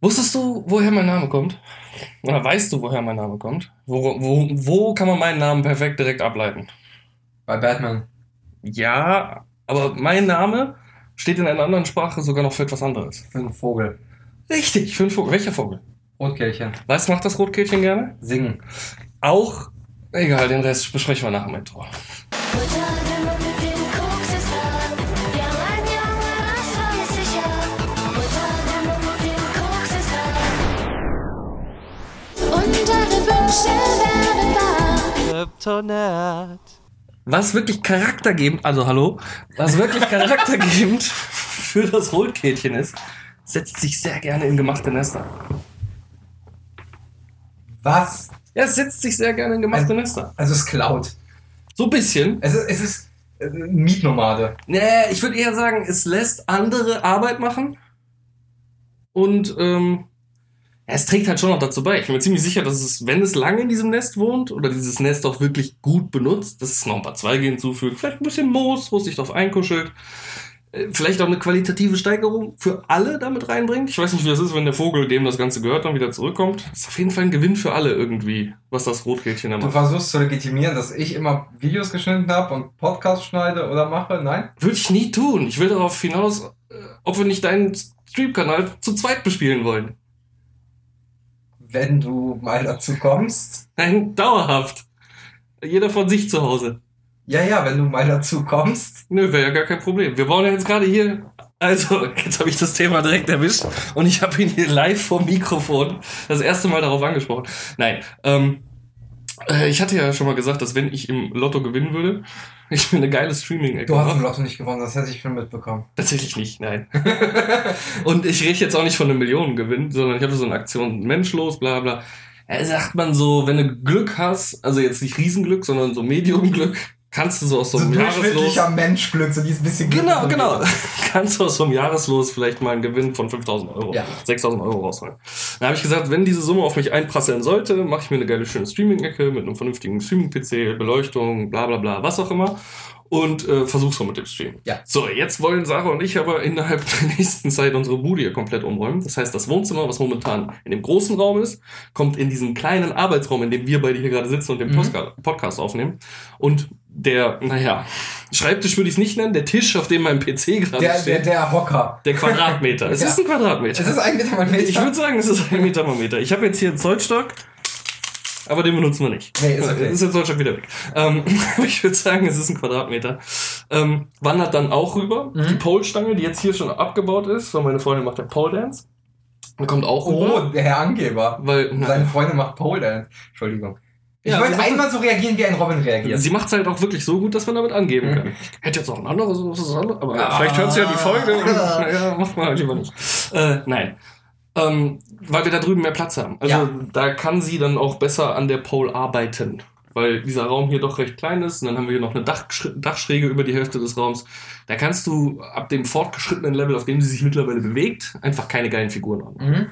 Wusstest du, woher mein Name kommt? Oder weißt du, woher mein Name kommt? Wo, wo, wo kann man meinen Namen perfekt direkt ableiten? Bei Batman. Ja, aber mein Name steht in einer anderen Sprache sogar noch für etwas anderes. Für einen Vogel. Richtig, für einen Vogel. Welcher Vogel? Rotkehlchen. Was macht das Rotkehlchen gerne? Singen. Auch, egal, den Rest besprechen wir nach dem Intro. Kryptonat. Was wirklich charaktergebend, also hallo, was wirklich charaktergebend für das Rotkehlchen ist, setzt sich sehr gerne in gemachte Nester. Was? Ja, es setzt sich sehr gerne in gemachte Nester. Also es klaut. So ein bisschen. Es ist, es ist äh, Mietnomade. Nee, ich würde eher sagen, es lässt andere Arbeit machen. Und ähm, es trägt halt schon noch dazu bei. Ich bin mir ziemlich sicher, dass es, wenn es lange in diesem Nest wohnt oder dieses Nest auch wirklich gut benutzt, dass es noch ein paar Zweige hinzufügt, vielleicht ein bisschen Moos, wo es sich drauf einkuschelt, äh, vielleicht auch eine qualitative Steigerung für alle damit reinbringt. Ich weiß nicht, wie das ist, wenn der Vogel, dem das Ganze gehört, dann wieder zurückkommt. Das ist auf jeden Fall ein Gewinn für alle irgendwie, was das Rotkehlchen da Du macht. versuchst zu legitimieren, dass ich immer Videos geschnitten habe und Podcasts schneide oder mache? Nein? Würde ich nie tun. Ich will darauf hinaus, äh, ob wir nicht deinen Stream-Kanal zu zweit bespielen wollen. Wenn du mal dazu kommst. Nein, dauerhaft. Jeder von sich zu Hause. Ja, ja, wenn du mal dazu kommst. Nö, wäre ja gar kein Problem. Wir bauen ja jetzt gerade hier. Also, jetzt habe ich das Thema direkt erwischt und ich habe ihn hier live vom Mikrofon das erste Mal darauf angesprochen. Nein, ähm, äh, ich hatte ja schon mal gesagt, dass wenn ich im Lotto gewinnen würde, ich mir eine geile Streaming-Ecke Du hast im. Lotto nicht gewonnen, das hätte ich schon mitbekommen. Tatsächlich nicht, nein. und ich rede jetzt auch nicht von einem Millionengewinn, sondern ich habe so eine Aktion menschlos, bla bla. Ja, sagt man so, wenn du Glück hast, also jetzt nicht Riesenglück, sondern so Medium-Glück, kannst du so aus so So einem ein Jahreslos... durchschnittlicher Menschglück, so dieses bisschen Glück Genau, von genau. Kannst du aus so einem Jahreslos vielleicht mal einen Gewinn von 5000 Euro, Ja. 6000 Euro rausholen. Dann habe ich gesagt, wenn diese Summe auf mich einprasseln sollte, mache ich mir eine geile schöne Streaming-Ecke mit einem vernünftigen Streaming-PC, Beleuchtung, bla bla bla, was auch immer. Und äh, versuch's mal mit dem Stream. Ja. So, jetzt wollen Sarah und ich aber innerhalb der nächsten Zeit unsere Bude hier komplett umräumen. Das heißt, das Wohnzimmer, was momentan in dem großen Raum ist, kommt in diesen kleinen Arbeitsraum, in dem wir beide hier gerade sitzen und den Mhm. Podcast aufnehmen. Und der, naja, Schreibtisch würde ich es nicht nennen, der Tisch, auf dem mein PC gerade Der, der, steht, der Hocker. der Quadratmeter. Es Ja. ist ein Quadratmeter. Es ist ein Meter mal Meter. ich würde sagen, es ist ein Meter mal Meter. Ich habe jetzt hier einen Zollstock, aber den benutzen wir nicht. Nee, ist okay. Ist der Zollstock wieder weg. Ähm, ich würde sagen, es ist ein Quadratmeter. Ähm, wandert dann auch rüber. Mhm. Die Pole-Stange, die jetzt hier schon abgebaut ist, weil meine Freundin macht ja Pole Dance. Die kommt auch rüber. Oh, der Herr Angeber. Weil, Seine Freundin macht Pole Dance. Entschuldigung. Ich Ja, wollte einmal so reagieren, wie ein Robin reagiert. Sie macht es halt auch wirklich so gut, dass man damit angeben Mhm. kann. Ich hätte jetzt auch ein anderes, was ist das andere, aber Ah. vielleicht hört sie ja die Folge und naja, macht mal lieber nicht. Äh, nein. Ähm, weil wir da drüben mehr Platz haben. Also Ja. da kann sie dann auch besser an der Pole arbeiten. Weil dieser Raum hier doch recht klein ist. Und dann haben wir hier noch eine Dachsch Dachschräge über die Hälfte des Raums. Da kannst du ab dem fortgeschrittenen Level, auf dem sie sich mittlerweile bewegt, einfach keine geilen Figuren haben. Mhm.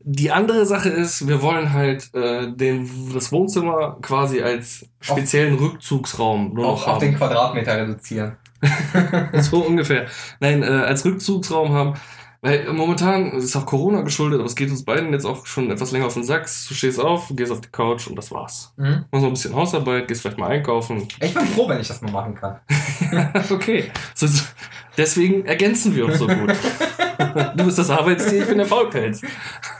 Die andere Sache ist, wir wollen halt äh, den, das Wohnzimmer quasi als speziellen Rückzugsraum nur noch Auf, haben. auf den Quadratmeter reduzieren. so ungefähr. Nein, äh, als Rückzugsraum haben. Weil momentan es ist auch Corona geschuldet, aber es geht uns beiden jetzt auch schon etwas länger auf den Sack. Du stehst auf, gehst auf die Couch und das war's. Mhm. Machst noch ein bisschen Hausarbeit, gehst vielleicht mal einkaufen. Ich bin froh, wenn ich das mal machen kann. okay. So, deswegen ergänzen wir uns so gut. du bist das Arbeitstier, ich bin der Faulpelz.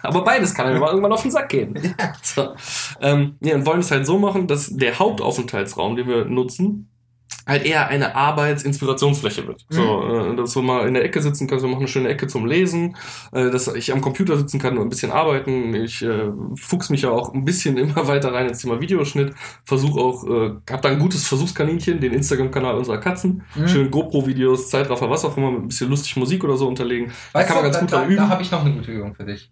Aber beides kann mir mal irgendwann auf den Sack gehen. So. Ähm, ja, und wollen es halt so machen, dass der Hauptaufenthaltsraum, den wir nutzen, halt eher eine Arbeitsinspirationsfläche wird. So, äh, dass du mal in der Ecke sitzen kannst, wir machen eine schöne Ecke zum Lesen, äh, dass ich am Computer sitzen kann und ein bisschen arbeiten. Ich äh, fuchs mich ja auch ein bisschen immer weiter rein ins Thema Videoschnitt, versuche auch, äh, hab da ein gutes Versuchskaninchen, den Instagram-Kanal unserer Katzen, Mhm. schön GoPro-Videos, Zeitraffer, was auch immer, mit ein bisschen lustig Musik oder so unterlegen. Da Weißt kann man ganz da, gut da, üben. da habe ich noch eine gute Übung für dich.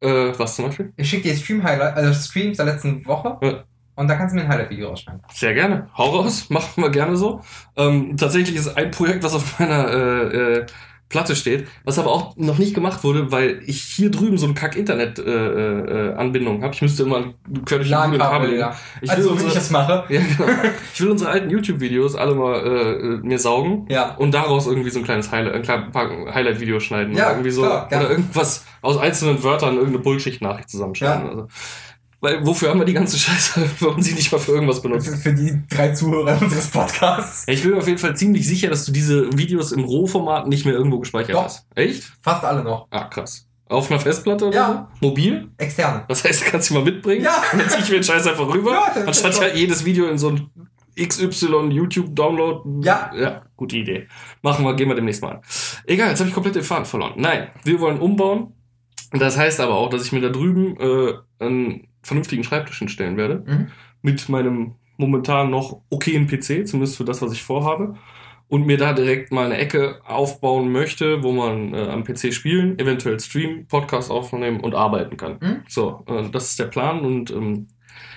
Äh, was zum Beispiel? Ich schicke dir Stream-Highlight, also Streams der letzten Woche Ja. Und da kannst du mir ein Highlight-Video rausschneiden. Sehr gerne. Hau raus, machen wir gerne so. Ähm, tatsächlich ist ein Projekt, was auf meiner äh, äh, Platte steht, was aber auch noch nicht gemacht wurde, weil ich hier drüben so eine Kack-Internet-Anbindung äh, Anbindung habe. Ich müsste immer quer durch ein Kabel ja. Ich also, will so wie ich unsere, das mache. ja, genau. ich will unsere alten YouTube-Videos alle mal äh, mir saugen Ja. und daraus irgendwie so ein kleines Highlight, ein kleines paar Highlight-Video schneiden. Ja, oder irgendwie so. klar, oder irgendwas aus einzelnen Wörtern, irgendeine Bullshit-Nachricht zusammenschneiden. Ja. Also. Weil wofür haben wir die ganze Scheiße, wenn man sie nicht mal für irgendwas benutzt? Für, die drei Zuhörer unseres Podcasts. Ich bin mir auf jeden Fall ziemlich sicher, dass du diese Videos im Rohformat nicht mehr irgendwo gespeichert Doch. hast. Echt? Fast alle noch. Ah, krass. Auf einer Festplatte oder Ja. so? Mobil? Externe. Das heißt, du kannst sie mal mitbringen. Ja. Und dann zieh ich mir den Scheiß einfach rüber. Ja, anstatt ja jedes Video in so ein XY YouTube Download. Ja. Ja, gute Idee. Machen wir, gehen wir demnächst mal an. Egal, jetzt habe ich komplett den Faden verloren. Nein, wir wollen umbauen. Das heißt aber auch, dass ich mir da drüben äh, einen vernünftigen Schreibtisch hinstellen werde. Mhm. Mit meinem momentan noch okayen PC, zumindest für das, was ich vorhabe. Und mir da direkt mal eine Ecke aufbauen möchte, wo man äh, am PC spielen, eventuell streamen, Podcast aufnehmen und arbeiten kann. Mhm. So, äh, das ist der Plan und ähm,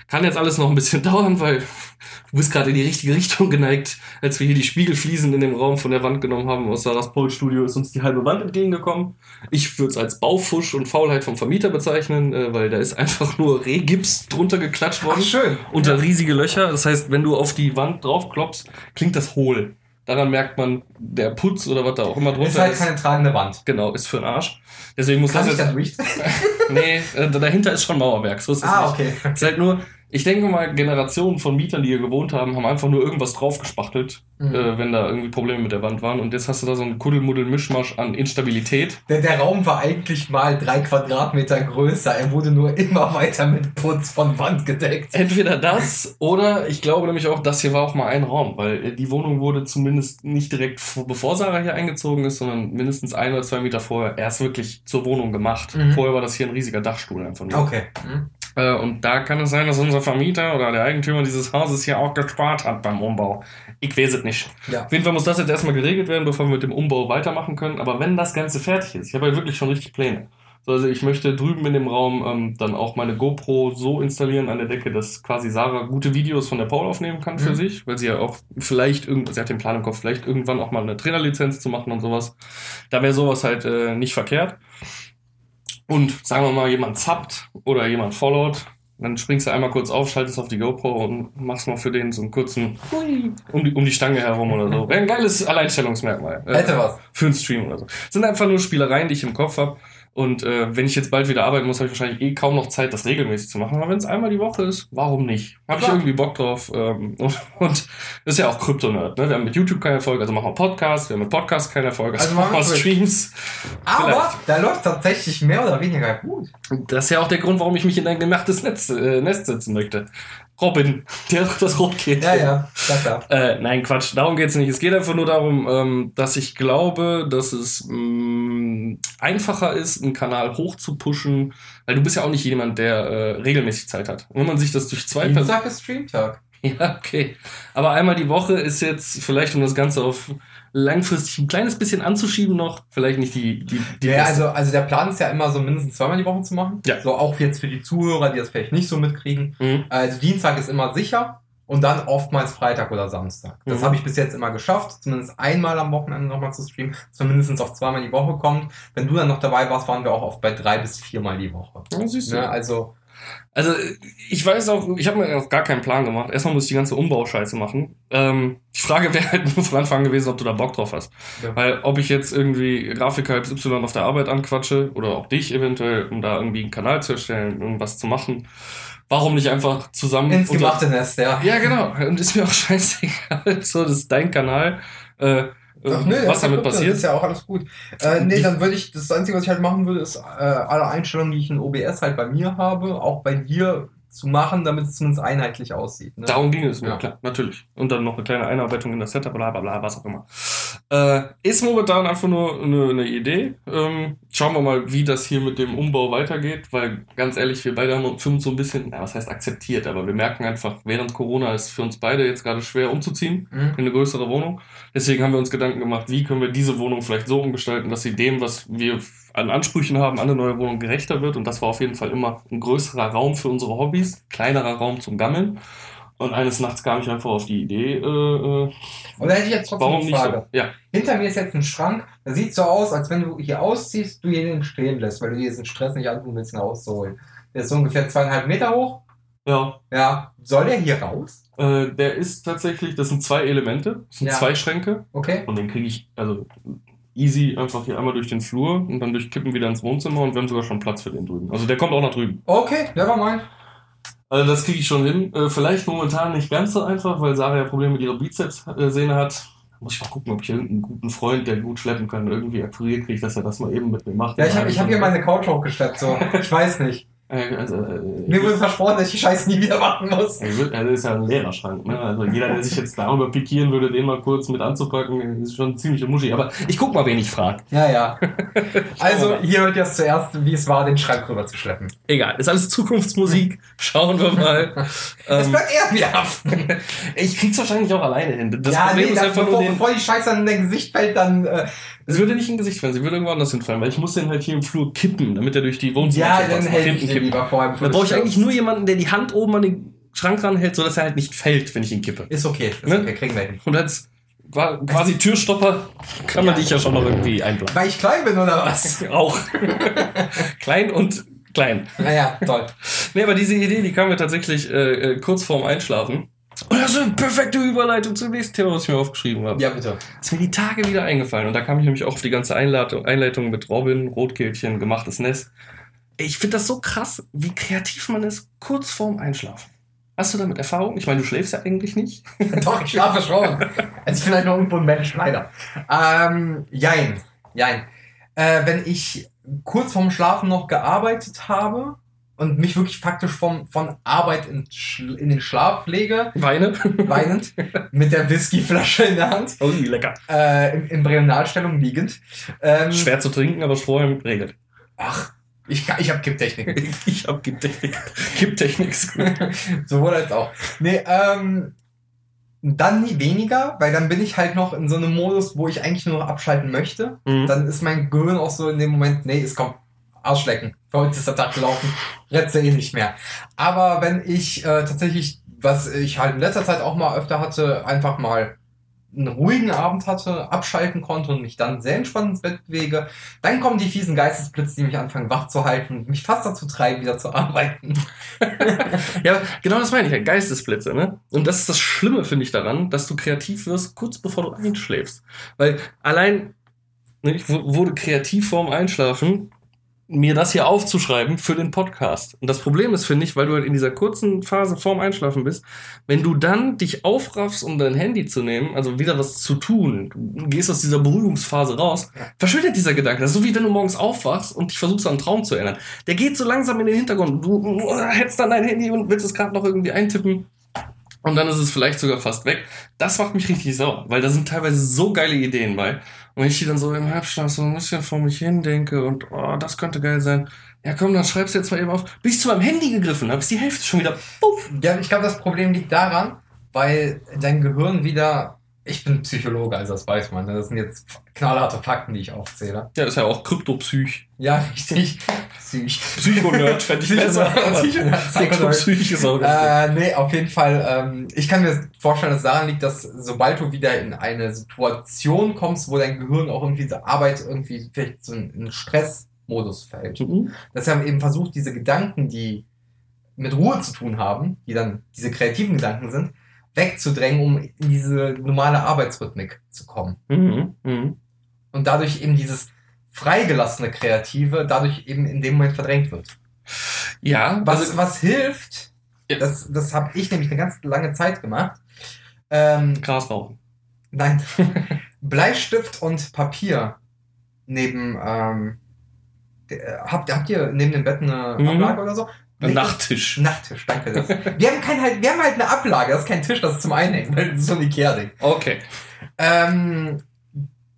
kann jetzt alles noch ein bisschen dauern, weil du bist gerade in die richtige Richtung geneigt. Als wir hier die Spiegelfliesen in dem Raum von der Wand genommen haben aus Sarahs Pol Studio, ist uns die halbe Wand entgegengekommen. Ich würde es als Baufusch und Faulheit vom Vermieter bezeichnen, äh, weil da ist einfach nur Rehgips drunter geklatscht worden Ach, schön. unter riesige Löcher. Das heißt, wenn du auf die Wand draufklopfst, klingt das hohl. Daran merkt man, der Putz oder was da auch immer drunter Ist ist, halt keine tragende Wand. genau, ist für den Arsch. Deswegen muss Kann das ich jetzt. durch? Nee, äh, dahinter ist schon Mauerwerk. So ist es ah, nicht. okay. Ist halt nur, ich denke mal, Generationen von Mietern, die hier gewohnt haben, haben einfach nur irgendwas draufgespachtelt, Mhm. äh, wenn da irgendwie Probleme mit der Wand waren. Und jetzt hast du da so einen Kuddelmuddel-Mischmasch an Instabilität. Der, der Raum war eigentlich mal drei Quadratmeter größer. Er wurde nur immer weiter mit Putz von Wand gedeckt. Entweder das oder ich glaube nämlich auch, das hier war auch mal ein Raum, weil äh, die Wohnung wurde zumindest nicht direkt vor, bevor Sarah hier eingezogen ist, sondern mindestens ein oder zwei Meter vorher erst wirklich zur Wohnung gemacht. Mhm. Vorher war das hier ein riesiger Dachstuhl einfach nur. Okay. Mhm. Äh, und da kann es sein, dass unser Vermieter oder der Eigentümer dieses Hauses hier auch gespart hat beim Umbau. Ich weiß es nicht. Ja. Auf jeden Fall muss das jetzt erstmal geregelt werden, bevor wir mit dem Umbau weitermachen können. Aber wenn das Ganze fertig ist, ich habe ja wirklich schon richtig Pläne. So, Also ich möchte drüben in dem Raum ähm, dann auch meine GoPro so installieren an der Decke, dass quasi Sarah gute Videos von der Paul aufnehmen kann für Mhm. sich, weil sie ja auch vielleicht irgend, sie hat den Plan im Kopf, vielleicht irgendwann auch mal eine Trainerlizenz zu machen und sowas. Da wäre sowas halt äh, nicht verkehrt. Und sagen wir mal, jemand zappt oder jemand followt, dann springst du einmal kurz auf, schaltest auf die GoPro und machst mal für den so einen kurzen um die, um die Stange herum oder so. Wäre ein geiles Alleinstellungsmerkmal. Äh, Hätte was. für einen Stream oder so. Sind einfach nur Spielereien, die ich im Kopf habe. Und äh, wenn ich jetzt bald wieder arbeiten muss, habe ich wahrscheinlich eh kaum noch Zeit, das regelmäßig zu machen. Aber wenn es einmal die Woche ist, warum nicht? Habe ich irgendwie Bock drauf. Ähm, und, und das ist ja auch Kryptonerd. Ne? Wir haben mit YouTube keinen Erfolg, also machen wir Podcast. Wir haben mit Podcast keinen Erfolg, also, Also machen wir Streams. Aber da läuft tatsächlich mehr oder weniger gut. Das ist ja auch der Grund, warum ich mich in ein gemachtes Netz, äh, Nest setzen möchte. Robin, der das rot geht. Ja, ja, klar, klar. Äh, nein, Quatsch, darum geht's nicht. Es geht einfach nur darum, ähm, dass ich glaube, dass es mh, einfacher ist, einen Kanal hoch zu pushen, weil du bist ja auch nicht jemand, der äh, regelmäßig Zeit hat. Und wenn man sich das durch zwei Personen. Dienstag ist Streamtag. Ja, okay. Aber einmal die Woche ist jetzt vielleicht, um das Ganze auf langfristig ein kleines bisschen anzuschieben noch, vielleicht nicht die, die, die Ja, also, also der Plan ist ja immer so mindestens zweimal die Woche zu machen. Ja. So auch jetzt für die Zuhörer, die das vielleicht nicht so mitkriegen. Mhm. Also Dienstag ist immer sicher und dann oftmals Freitag oder Samstag. Das Mhm. habe ich bis jetzt immer geschafft, zumindest einmal am Wochenende nochmal zu streamen, mindestens auf zweimal die Woche kommt. Wenn du dann noch dabei warst, waren wir auch oft bei drei bis viermal die Woche. Ja, du. Ne? Also, Also ich weiß auch, ich habe mir auch gar keinen Plan gemacht. Erstmal muss ich die ganze Umbauscheiße machen. Ähm, die Frage wäre halt nur von Anfang an gewesen, ob du da Bock drauf hast. Ja. Weil ob ich jetzt irgendwie Grafiker Y auf der Arbeit anquatsche oder auch dich eventuell, um da irgendwie einen Kanal zu erstellen, irgendwas zu machen, warum nicht einfach zusammen... ins gemachte Nest, ja. Ja, genau. Und ist mir auch scheißegal. So, das ist dein Kanal. Äh, Ach, nee, was damit guck, Das passiert. ist ja auch alles gut. Äh, nee, dann würde ich, das Einzige, was ich halt machen würde, ist äh, alle Einstellungen, die ich in OBS halt bei mir habe, auch bei dir zu machen, damit es zumindest einheitlich aussieht. Ne? Darum ging es mir, Ja. klar, natürlich. Und dann noch eine kleine Einarbeitung in das Setup, bla bla bla, was auch immer. Äh, ist momentan einfach nur eine, eine Idee. Ähm, schauen wir mal, wie das hier mit dem Umbau weitergeht, weil ganz ehrlich, wir beide haben uns für uns so ein bisschen, na, was heißt akzeptiert, aber wir merken einfach, während Corona ist für uns beide jetzt gerade schwer umzuziehen Mhm. in eine größere Wohnung. Deswegen haben wir uns Gedanken gemacht, wie können wir diese Wohnung vielleicht so umgestalten, dass sie dem, was wir an Ansprüchen haben, an eine neue Wohnung gerechter wird. Und das war auf jeden Fall immer ein größerer Raum für unsere Hobbys, kleinerer Raum zum Gammeln. Und eines Nachts kam ich einfach auf die Idee, äh, äh, Und da hätte ich jetzt trotzdem eine Frage. so? Ja. Hinter mir ist jetzt ein Schrank. Der sieht so aus, als wenn du hier ausziehst, du hier den stehen lässt, weil du dir diesen Stress nicht antun willst, ihn rauszuholen. Der ist so ungefähr zweieinhalb Meter hoch. Ja. Ja. Soll der hier raus? Äh, der ist tatsächlich, das sind zwei Elemente, das sind Ja. zwei Schränke. Okay. Und den kriege ich, also easy einfach hier einmal durch den Flur und dann durch Kippen wieder ins Wohnzimmer und wir haben sogar schon Platz für den drüben. Also der kommt auch nach drüben. Okay, never mind. Also das kriege ich schon hin. Äh, vielleicht momentan nicht ganz so einfach, weil Sarah ja Probleme mit ihrer Bizepssehne hat. Muss ich mal gucken, ob ich irgendeinen guten Freund, der gut schleppen kann, irgendwie akquiriert kriege, dass er das mal eben mit mir macht. Ja, ich habe ich hab hier meine Couch hochgesteppt, so. Ich weiß nicht. Äh, also, äh, Mir wurde versprochen, dass ich die Scheiße nie wieder machen muss. Er wird- Also ist ja ein Lehrerschrank, ne? Also jeder, der sich jetzt darüber pikieren würde, den mal kurz mit anzupacken, ist schon ziemlich Muschi. Aber ich guck mal, wen ich frage. Ja, ja. Also, hier hört ihr es zuerst, wie es war, den Schrank rüber zu schleppen. Egal, ist alles Zukunftsmusik. Schauen wir mal. Es ähm, bleibt er haften. ich krieg's wahrscheinlich auch alleine hin. Das ja, Problem nee, ist einfach bevor, nur den. bevor die Scheiße an dein Gesicht fällt, dann. Äh, Es würde nicht in Gesicht fallen, sie würde irgendwo anders hinfallen, weil ich muss den halt hier im Flur kippen, damit er durch die ja, Wohnzimmer dann hält ich den lieber vor. Da brauche ich eigentlich nur jemanden, der die Hand oben an den Schrank ranhält, sodass er halt nicht fällt, wenn ich ihn kippe. Ist okay, ist Ne? okay, kriegen wir hin. Und als qua- quasi Türstopper kann man Ja. dich ja schon noch irgendwie einplanen. Weil ich klein bin oder was? Auch. klein und klein. Naja, toll. Nee, aber diese Idee, die kam mir tatsächlich äh, äh, kurz vorm Einschlafen. Und das ist eine perfekte Überleitung zum nächsten Thema, was ich mir aufgeschrieben habe. Ja, bitte. Ist mir die Tage wieder eingefallen. Und da kam ich nämlich auch auf die ganze Einleitung, Einleitung mit Robin, Rotkehlchen, gemachtes Nest. Ich finde das so krass, wie kreativ man ist, kurz vorm Einschlafen. Hast du damit Erfahrung? Ich meine, du schläfst ja eigentlich nicht. Doch, ich schlafe schon. Also ich bin halt noch irgendwo ein Mensch, leider. Ähm, jein. Jein. Äh, wenn ich kurz vorm Schlafen noch gearbeitet habe und mich wirklich faktisch vom, von Arbeit in, in den Schlaf lege, Weine. weinend, mit der Whiskyflasche in der Hand, Oh, wie lecker. äh, in, in liegend. Ähm, Schwer zu trinken, aber vorher regelt. Ach, ich, kann- ich habe Kipptechnik. Ich hab Kipptechnik. Kipptechnik ist gut. Sowohl als auch. Nee, ähm, dann nie weniger, weil dann bin ich halt noch in so einem Modus, wo ich eigentlich nur noch abschalten möchte. Mhm. Dann ist mein Gehirn auch so in dem Moment, nee, es kommt Arschlecken. Für heute ist der Tag gelaufen. Retze eh nicht mehr. Aber wenn ich äh, tatsächlich, was ich halt in letzter Zeit auch mal öfter hatte, einfach mal einen ruhigen Abend hatte, abschalten konnte und mich dann sehr entspannt ins Bett bewege, dann kommen die fiesen Geistesblitze, die mich anfangen wach zu halten und mich fast dazu treiben, wieder zu arbeiten. Ja, genau das meine ich, ja, Geistesblitze, ne? Und das ist das Schlimme, finde ich, daran, dass du kreativ wirst, kurz bevor du einschläfst. Weil allein, ne, ich wu- wurde kreativ vorm Einschlafen, mir das hier aufzuschreiben für den Podcast. Und das Problem ist, finde ich, weil du halt in dieser kurzen Phase vorm Einschlafen bist, wenn du dann dich aufraffst, um dein Handy zu nehmen, also wieder was zu tun, du gehst aus dieser Beruhigungsphase raus, verschwindet dieser Gedanke. Das ist so wie wenn du morgens aufwachst und dich versuchst an einen Traum zu erinnern. Der geht so langsam in den Hintergrund. Du du hättest dann dein Handy und willst es gerade noch irgendwie eintippen. Und dann ist es vielleicht sogar fast weg. Das macht mich richtig sauer, weil da sind teilweise so geile Ideen bei. Und wenn ich die dann so im Halbschlaf so ein bisschen vor mich hin denke und oh, das könnte geil sein. Ja komm, dann schreibst du jetzt mal eben auf. Bis ich zu meinem Handy gegriffen habe, ist die Hälfte schon wieder. Puff. Ja, ich glaube, das Problem liegt daran, weil dein Gehirn wieder. Ich bin Psychologe, also das weiß man. Das sind jetzt knallharte Fakten, die ich aufzähle. Ja, ist ja auch Kryptopsych. Ja, richtig. Psych. Psychonerd fände ich besser. Kryptopsych ist auch Äh, nee, auf jeden Fall. Ähm, ich kann mir vorstellen, dass es daran liegt, dass sobald du wieder in eine Situation kommst, wo dein Gehirn auch irgendwie diese Arbeit irgendwie vielleicht so in einen Stressmodus fällt. Mhm. dass er eben versucht, diese Gedanken, die mit Ruhe zu tun haben, die dann diese kreativen Gedanken sind, wegzudrängen, um in diese normale Arbeitsrhythmik zu kommen. Mhm. Mhm. Und dadurch eben dieses freigelassene Kreative dadurch eben in dem Moment verdrängt wird. Ja, Was, also, was hilft, Ja. das, das habe ich nämlich eine ganz lange Zeit gemacht. Ähm, Gras rauchen. nein, Bleistift und Papier neben, ähm, der- habt, habt ihr neben dem Bett eine Mhm. Ablage oder so? Ein Nachttisch. Nachttisch, danke. Das. Wir haben kein halt, wir haben halt eine Ablage, das ist kein Tisch, das ist zum Einhängen, weil das ist so ein Ikea-Ding. Okay. Ähm,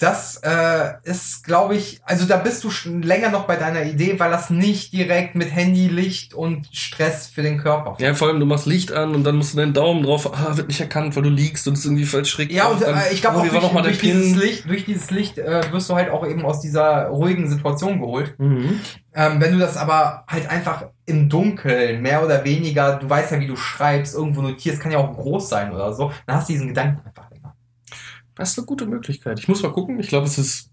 das äh, ist, glaube ich, also da bist du schon länger noch bei deiner Idee, weil das nicht direkt mit Handy, Licht und Stress für den Körper. Ja, vor allem, du machst Licht an und dann musst du deinen Daumen drauf, ah, wird nicht erkannt, weil du liegst und es irgendwie falsch schräg. Ja, und drauf. äh, ich glaube oh, auch durch, noch mal durch dieses? Licht, durch dieses Licht äh, wirst du halt auch eben aus dieser ruhigen Situation geholt. Mhm. Ähm, wenn du das aber halt einfach im Dunkeln, mehr oder weniger, du weißt ja, wie du schreibst, irgendwo notierst, kann ja auch groß sein oder so, dann hast du diesen Gedanken einfach. Das ist eine gute Möglichkeit. Ich muss mal gucken. Ich glaube, es ist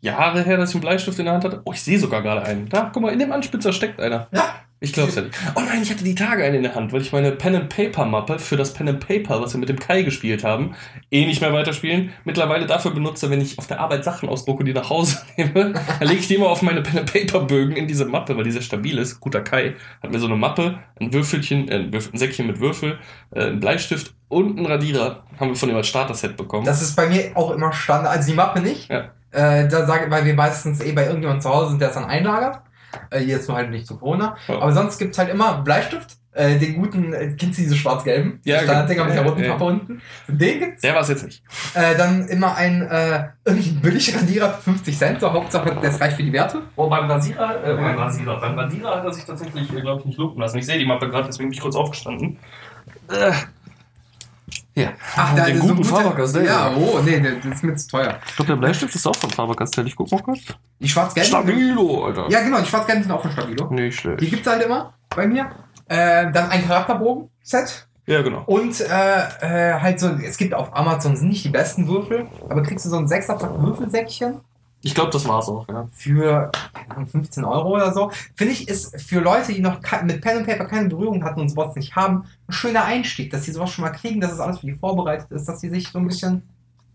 Jahre her, dass ich einen Bleistift in der Hand hatte. Oh, ich sehe sogar gerade einen. Da, guck mal, in dem Anspitzer steckt einer. Ja. Ich glaube es ja nicht. Oh nein, ich hatte die Tage einen in der Hand, weil ich meine Pen and Paper Mappe für das Pen and Paper, was wir mit dem Kai gespielt haben, eh nicht mehr weiterspielen. Mittlerweile dafür benutze, wenn ich auf der Arbeit Sachen ausdrucke, die nach Hause nehme, dann lege ich die immer auf meine Pen and Paper Bögen in diese Mappe, weil die sehr stabil ist. Guter Kai hat mir so eine Mappe, ein Würfelchen, äh, ein Würfel- ein Säckchen mit Würfel, äh, ein Bleistift und ein Radierer haben wir von ihm als Starter-Set bekommen. Das ist bei mir auch immer Standard, also die Mappe nicht. Ja. Äh, da sage weil wir meistens eh bei irgendjemandem zu Hause sind, der es dann einlagert. Äh, jetzt nur halt nicht zu Corona. Ja. Aber sonst gibt's halt immer Bleistift. Äh, den guten, äh, kennst du diese schwarz-gelben? Ja, Standarddinger mit der ja, roten ja. Kappe unten. Den gibt's. Der war es jetzt nicht. Äh, dann immer ein äh, irgendein Billigradierer für 50 Cent. So, Hauptsache, das reicht für die Werte. Oh, beim Rasierer, äh, beim Rasierer, beim Radierer hat er sich tatsächlich, glaube ich, nicht lumpen lassen. Ich sehe die Mappe gerade, deswegen bin ich kurz aufgestanden. Äh. Ja. Ach, den ist so ein guten guter- Faber-Castell. Ja, oh, nee, nee, das ist mir zu teuer. Ich glaube, der Bleistift ist auch von Faber-Castell. Ich guck mal kurz. Die schwarz-gelben. Stabilo, Alter. Ja, genau, die schwarz-gelben sind auch von Stabilo. Nicht Die schlecht. gibt's halt immer bei mir. Äh, dann ein Charakterbogen-Set. Ja, genau. Und äh, äh, halt so, es gibt auf Amazon sind nicht die besten Würfel, aber kriegst du so ein 6er Würfelsäckchen Ich glaube, das war's auch, ja. für keine Ahnung, 15 Euro oder so. Finde ich, ist für Leute, die noch mit Pen und Paper keine Berührung hatten und sowas nicht haben, ein schöner Einstieg, dass sie sowas schon mal kriegen, dass es alles für die vorbereitet ist, dass sie sich so ein bisschen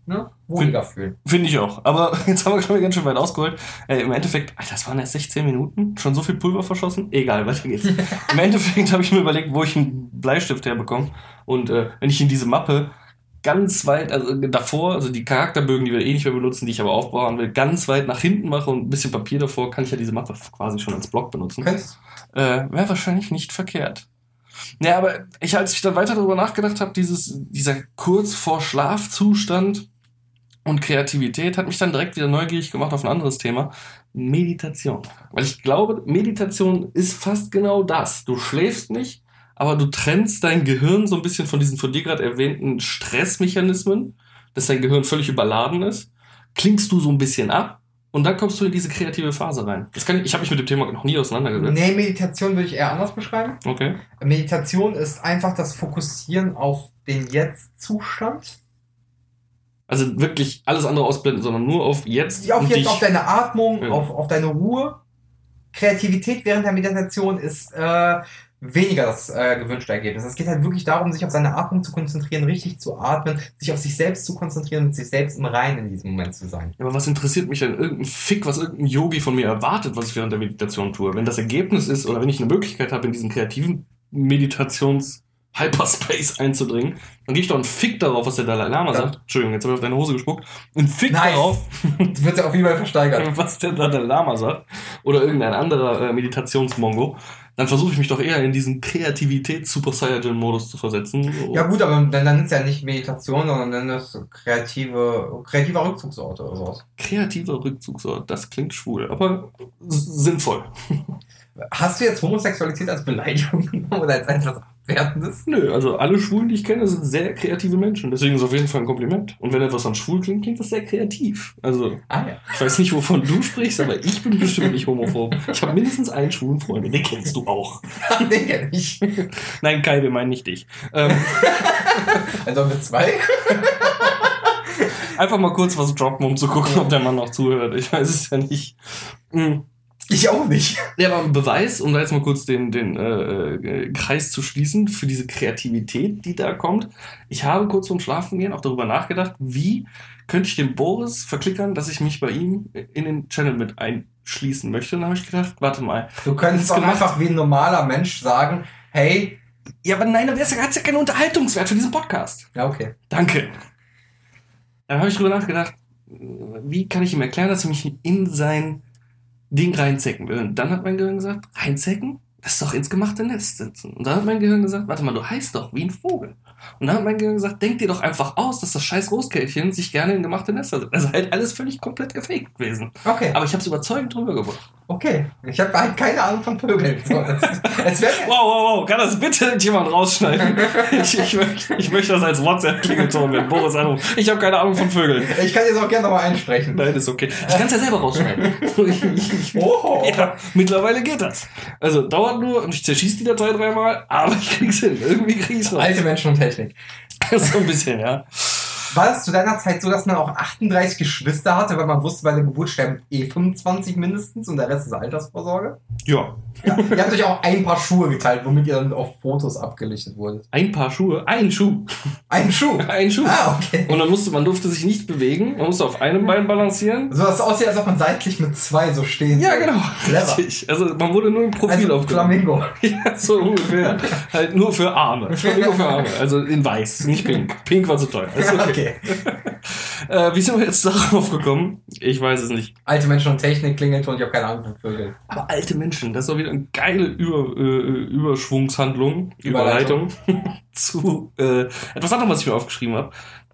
ne, wohliger fühlen. Finde ich auch. Aber jetzt haben wir schon ganz schön weit ausgeholt. Äh, Im Endeffekt, Alter, das waren erst 16 Minuten. Schon so viel Pulver verschossen? Egal, weiter geht's. Im Endeffekt habe ich mir überlegt, wo ich einen Bleistift herbekomme. Und äh, wenn ich in diese Mappe ganz weit, also davor, also die Charakterbögen, die wir eh nicht mehr benutzen, die ich aber aufbauen will, ganz weit nach hinten mache und ein bisschen Papier davor, kann ich ja diese Mappe quasi schon als Block benutzen. Könntest Äh, Wäre wahrscheinlich nicht verkehrt. Ja, aber ich, als ich dann weiter darüber nachgedacht habe, dieses, dieser kurz vor Schlafzustand und Kreativität hat mich dann direkt wieder neugierig gemacht auf ein anderes Thema. Meditation. Weil ich glaube, Meditation ist fast genau das. Du schläfst nicht, aber du trennst dein Gehirn so ein bisschen von diesen von dir gerade erwähnten Stressmechanismen, dass dein Gehirn völlig überladen ist. Klingst du so ein bisschen ab und dann kommst du in diese kreative Phase rein. Das kann ich, ich habe mich mit dem Thema noch nie auseinandergesetzt. Nee, Meditation würde ich eher anders beschreiben. Okay. Meditation ist einfach das Fokussieren auf den Jetzt-Zustand. Also wirklich alles andere ausblenden, sondern nur auf jetzt. Auf und jetzt auf deine Atmung, Ja. auf, auf deine Ruhe. Kreativität während der Meditation ist äh, weniger das äh, gewünschte Ergebnis. Es geht halt wirklich darum, sich auf seine Atmung zu konzentrieren, richtig zu atmen, sich auf sich selbst zu konzentrieren und sich selbst im Reinen in diesem Moment zu sein. Ja, aber was interessiert mich denn irgendein Fick, was irgendein Yogi von mir erwartet, was ich während der Meditation tue? Wenn das Ergebnis ist oder wenn ich eine Möglichkeit habe, in diesen kreativen Meditations Hyperspace einzudringen, dann gehe ich doch einen Fick darauf, was der Dalai Lama Ja. sagt. Entschuldigung, jetzt habe ich auf deine Hose gespuckt. Ein Fick Nice. darauf, Das wird ja auf jeden Fall versteigert. was der Dalai Lama sagt. Oder irgendein anderer äh, Meditationsmongo. Dann versuche ich mich doch eher in diesen Kreativitäts-Super Saiyajin-Modus zu versetzen. Ja gut, aber dann, dann ist ja nicht Meditation, sondern dann ist kreative, kreativer Rückzugsort oder sowas. Kreativer Rückzugsort, das klingt schwul, aber sinnvoll. Hast du jetzt Homosexualität als Beleidigung genommen oder als etwas Abwertendes? Nö, also alle Schwulen, die ich kenne, sind sehr kreative Menschen. Deswegen ist es auf jeden Fall ein Kompliment. Und wenn etwas an schwul klingt, klingt das sehr kreativ. Also, Ah ja. ich weiß nicht, wovon du sprichst, aber ich bin bestimmt nicht homophob. Ich habe mindestens einen schwulen Freund, und den kennst du auch. Den kenn ich. Nein, Kai, wir meinen nicht dich. Ähm, Also mit zwei? einfach mal kurz was droppen, um zu gucken, ob der Mann noch zuhört. Ich weiß es ja nicht. Hm. Ich auch nicht. Ja, aber ein Beweis, um da jetzt mal kurz den, den äh, äh, Kreis zu schließen, für diese Kreativität, die da kommt. Ich habe kurz vorm Schlafengehen auch darüber nachgedacht, wie könnte ich den Boris verklickern, dass ich mich bei ihm in den Channel mit einschließen möchte. Und dann habe ich gedacht, warte mal. Du könntest auch gemacht. einfach wie ein normaler Mensch sagen, hey, Ja, aber nein, aber das hat ja keinen Unterhaltungswert für diesen Podcast. ja okay. Danke. Dann habe ich drüber nachgedacht, wie kann ich ihm erklären, dass ich mich in sein Ding reinzecken will. Und dann hat mein Gehirn gesagt, reinzecken? Das ist doch ins gemachte Nest sitzen. Und dann hat mein Gehirn gesagt, warte mal, du heißt doch wie ein Vogel. Und dann hat mein Gehirn gesagt, denk dir doch einfach aus, dass das scheiß Roskällchen sich gerne in gemachte Nester setzt. Also halt alles völlig komplett gefaked gewesen. Okay, Aber ich habe es überzeugend drüber gebracht. okay. Ich habe halt keine Ahnung von Vögeln. So, es, es Wow, wow, wow, kann das bitte jemand rausschneiden? ich, ich, möchte, ich möchte das als WhatsApp-Klingelton mit Boris anrufen. Ich habe keine Ahnung von Vögeln. Ich kann jetzt auch gerne nochmal einsprechen. Nein, ist okay. Ich kann es ja selber rausschneiden. Oh. ja, mittlerweile geht das. Also dauert nur und ich zerschieße die Datei dreimal, aber ich krieg's hin. Irgendwie krieg ich's raus. Alte Menschen und Technik. so ein bisschen, ja. War es zu deiner Zeit so, dass man auch 38 Geschwister hatte, weil man wusste, bei der Geburt sterben eh 25 mindestens und der Rest ist Altersvorsorge? Ja. Ja. ihr habt euch auch ein paar Schuhe geteilt, womit ihr dann auf Fotos abgelichtet wurdet. Ein paar Schuhe, ein Schuh, Ein Schuh? ein Schuh. Ah, okay. Und dann musste man durfte sich nicht bewegen, man musste auf einem Bein balancieren. So, das aussieht, als ob man seitlich mit zwei so stehen Ja, genau. Clever. Richtig. Also man wurde nur im Profil Also aufgenommen. Flamingo. Ja, so ungefähr. halt nur für Arme. Flamingo für Arme. Also in weiß, nicht pink. Pink war zu teuer. Ist okay. Okay. Äh, wie sind wir jetzt darauf gekommen? Ich weiß es nicht. Alte Menschen und Technik Klingelton, ich habe keine Ahnung von Vögeln. Aber alte Menschen, das ist auch wieder eine geile Über, äh, Überschwungshandlung, Überleitung. Überleitung, zu äh, etwas anderem, was ich mir aufgeschrieben habe.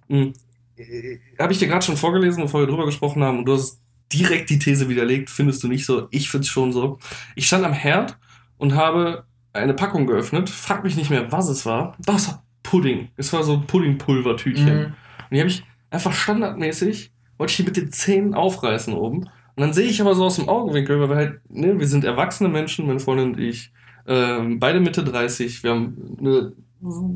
Hm, äh, habe ich dir gerade schon vorgelesen, bevor wir drüber gesprochen haben, und du hast direkt die These widerlegt, findest du nicht so, ich find's schon so. Ich stand am Herd und habe eine Packung geöffnet, frag mich nicht mehr, was es war. Das war Pudding. Es war so ein Puddingpulvertütchen. Mhm. Die habe ich einfach standardmäßig, wollte ich die mit den Zähnen aufreißen oben. Und dann sehe ich aber so aus dem Augenwinkel, weil wir halt, ne, wir sind erwachsene Menschen, meine Freundin und ich, ähm, beide Mitte 30, wir haben eine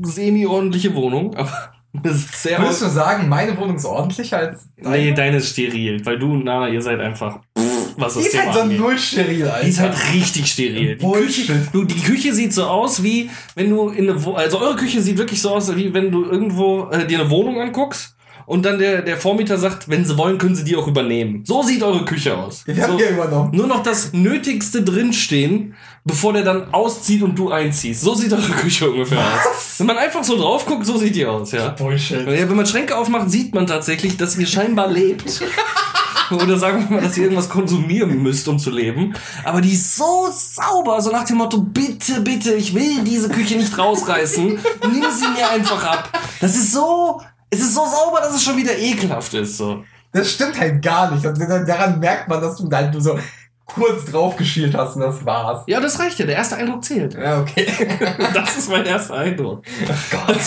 semi-ordentliche Wohnung, aber sehr Würdest du sagen, meine Wohnung ist ordentlicher als Nee, deine ist steril, weil du und Nana, ihr seid einfach, pff, was Die das ist Thema halt so angeht. null steril, Alter. Die ist halt richtig steril. Die Bullshit. Küche, du, die Küche sieht so aus wie, wenn du in eine, Wo also eure Küche sieht wirklich so aus, wie wenn du irgendwo äh, dir eine Wohnung anguckst und dann der, der Vormieter sagt, wenn sie wollen, können sie die auch übernehmen. So sieht eure Küche aus. Wir haben so, hier übernommen. nur noch das Nötigste drinstehen, bevor der dann auszieht und du einziehst. So sieht eure Küche ungefähr aus. Wenn man einfach so drauf guckt, so sieht die aus, ja. Bullshit. Ja, wenn man Schränke aufmacht, sieht man tatsächlich, dass ihr scheinbar lebt. Oder sagen wir mal, dass ihr irgendwas konsumieren müsst, um zu leben. Aber die ist so sauber, so nach dem Motto, bitte, bitte, ich will diese Küche nicht rausreißen. Nimm sie mir einfach ab. Das ist so, es ist so sauber, dass es schon wieder ekelhaft ist, so. Das stimmt halt gar nicht. Das, daran merkt man, dass du halt nur so kurz drauf geschielt hast und das war's. Ja, das reicht ja. Der erste Eindruck zählt. Ja, okay. Das ist mein erster Eindruck. Gott.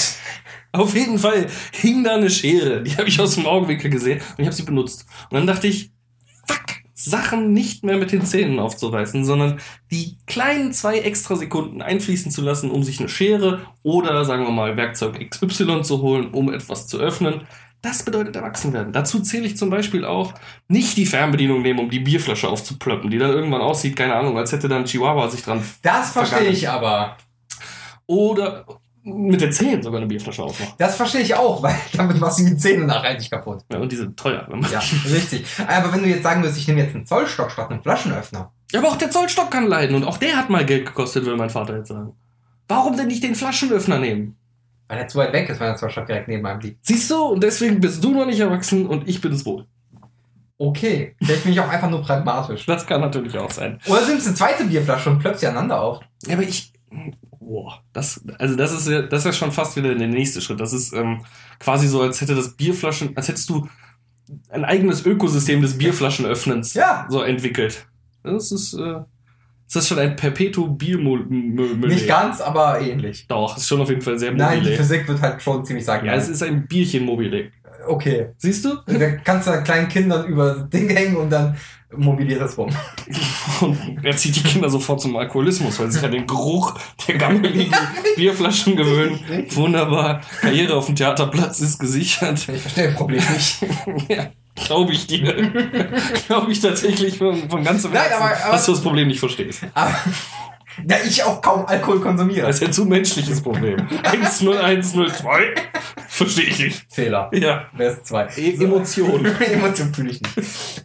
Auf jeden Fall hing da eine Schere. Die habe ich aus dem Augenwinkel gesehen und ich habe sie benutzt. Und dann dachte ich, fuck, Sachen nicht mehr mit den Zähnen aufzureißen, sondern die kleinen zwei extra Sekunden einfließen zu lassen, um sich eine Schere oder sagen wir mal Werkzeug XY zu holen, um etwas zu öffnen. Das bedeutet Erwachsenwerden. Dazu zähle ich zum Beispiel auch nicht die Fernbedienung nehmen, um die Bierflasche aufzuplöppen, die dann irgendwann aussieht, keine Ahnung, als hätte dann Chihuahua sich dran. Das verstehe Vergangen. ich aber. Oder mit den Zähnen sogar eine Bierflasche aufmachen. Das verstehe ich auch, weil damit machst du die Zähne nachher nicht kaputt. Ja, und die sind teuer. Ja, richtig. Aber wenn du jetzt sagen würdest, ich nehme jetzt einen Zollstock statt einen Flaschenöffner. Ja, aber auch der Zollstock kann leiden und auch der hat mal Geld gekostet, würde mein Vater jetzt sagen. Warum denn nicht den Flaschenöffner nehmen? Weil er zu weit weg ist, wenn der Zollstock direkt neben einem liegt. Siehst du? Und deswegen bist du noch nicht erwachsen und ich bin es wohl. Okay. Vielleicht bin ich auch einfach nur pragmatisch. Das kann natürlich auch sein. Oder nimmst du eine zweite Bierflasche und plöpst sie aneinander auf. Ja, aber ich. Boah, das, also das ist ja, das ist ja schon fast wieder der nächste Schritt. Das ist ähm, quasi so, als hätte das Bierflaschen, als hättest du ein eigenes Ökosystem des Bierflaschenöffnens Ja. so entwickelt. Das ist, äh, das ist schon ein Perpetuum Biermüll. Nicht ganz, aber ähnlich. Doch, ist schon auf jeden Fall sehr Nein, die mobile. Physik wird halt schon ziemlich sagen. Ja, es ist ein Bierchen mobile. Okay. Siehst du? Da kannst du kleinen Kindern über das Ding hängen und dann mobiliert es rum. Und er zieht die Kinder sofort zum Alkoholismus, weil sie sich an den Geruch der gammeligen Bierflaschen gewöhnen. Wunderbar. Karriere auf dem Theaterplatz ist gesichert. Ich verstehe das Problem nicht. ja, glaube ich dir. glaube ich tatsächlich von, von ganzem Nein, Herzen, aber- aber- dass du das Problem nicht verstehst. Aber, da ich auch kaum Alkohol konsumiere. Das ist ein zu menschliches Problem. 10102 verstehe ich nicht. Fehler. Ja. Wer ist zwei? E Emotion. Emotion fühle ich nicht.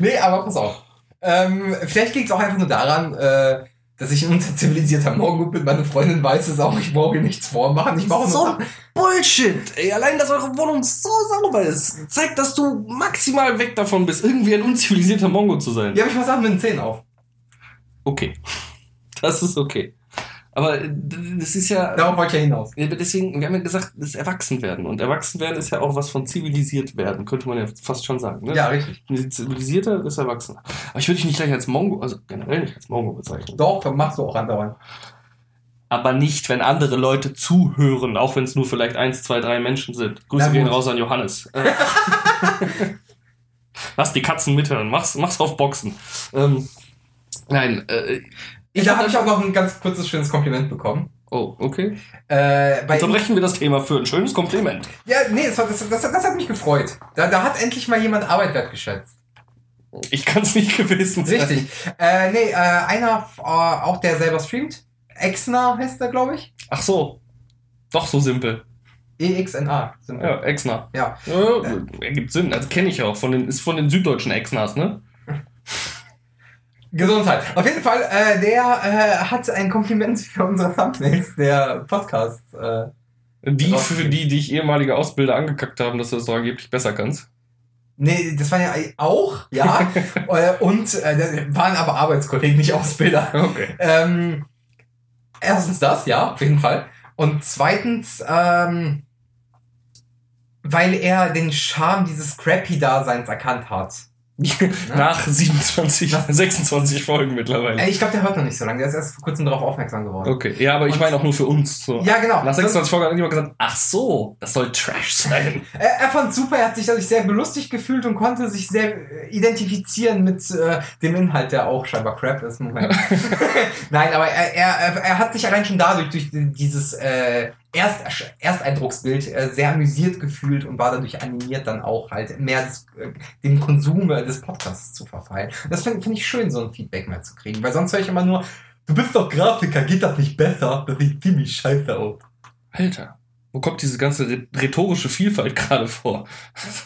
nee, aber pass auf. Ähm, vielleicht liegt es auch einfach nur daran, äh, dass ich ein unterzivilisierter Morgen bin. Meine Freundin weiß es auch. Ich brauche ihr nichts vormachen. Ich mache So. Bullshit! Ey, allein, dass eure Wohnung so sauber ist, zeigt, dass du maximal weg davon bist, irgendwie ein unzivilisierter Mongo zu sein. Ja, aber ich mache Sachen mit den Zähnen auf. Okay. Das ist okay. Aber äh, das ist ja. Darauf wollte ich ja hinaus. Deswegen, wir haben ja gesagt, das ist Erwachsenwerden. Und Erwachsenwerden ist ja auch was von zivilisiert werden, könnte man ja fast schon sagen. Ne? Ja, richtig. Zivilisierter ist Erwachsener. Aber ich würde dich nicht gleich als Mongo, also generell nicht als Mongo bezeichnen. Doch, dann machst du auch andauernd. Aber nicht, wenn andere Leute zuhören, auch wenn es nur vielleicht eins, zwei, drei Menschen sind. Grüße gehen raus an Johannes. Äh, Lass die Katzen mithören, mach's, mach's auf Boxen. Ähm, nein, äh, Ich, da habe ich auch noch ein ganz kurzes, schönes Kompliment bekommen. Oh, okay. Äh, bei Unterbrechen wir das Thema für ein schönes Kompliment. ja, nee, das, hat- das, das, das hat mich gefreut. Da, da hat endlich mal jemand Arbeit wertgeschätzt. Ich kann es nicht gewesen sein. Richtig. Äh, nee, äh, einer, äh, auch der selber streamt. Exner heißt er, glaube ich. Ach so. Doch so simpel. E-X-N-A. Ja, Exner. Ja. Ja, ergibt Sinn. Also kenne ich auch. Von den, ist von den süddeutschen Exners, ne? Gesundheit. Auf jeden Fall, äh, der äh, hat ein Kompliment für unsere Thumbnails der Podcast. Äh, Die, für die, die ich ehemalige Ausbilder angekackt haben, dass du das doch angeblich besser kannst. nee, das waren ja auch, ja. äh, und äh, waren aber Arbeitskollegen, nicht Ausbilder. Okay. Ähm, erstens das, ja, auf jeden Fall. Und zweitens, ähm, weil er den Charme dieses Scrappy-Daseins erkannt hat. Nach 27, 26 Folgen mittlerweile. Ich glaube, der hört noch nicht so lange. Der ist erst vor kurzem darauf aufmerksam geworden. Okay. Ja, aber ich meine auch nur für uns. So. Ja, genau. Nach 26 Folgen hat jemand gesagt, ach so, das soll Trash sein. Er, er fand super, er hat sich dadurch sehr belustigt gefühlt und konnte sich sehr äh, identifizieren mit äh, dem Inhalt, der auch scheinbar Crap ist. Moment. Nein, aber er, er, er hat sich allein schon dadurch, durch dieses äh, Erst, Ersteindrucksbild, äh, sehr amüsiert gefühlt und war dadurch animiert, dann auch halt mehr des, äh, dem Konsum äh, des Podcasts zu verfallen. Das finde find ich schön, so ein Feedback mal zu kriegen, weil sonst höre ich immer nur, du bist doch Grafiker, geht das nicht besser? Das sieht ziemlich scheiße aus. Alter, wo kommt diese ganze rhe- rhetorische Vielfalt gerade vor?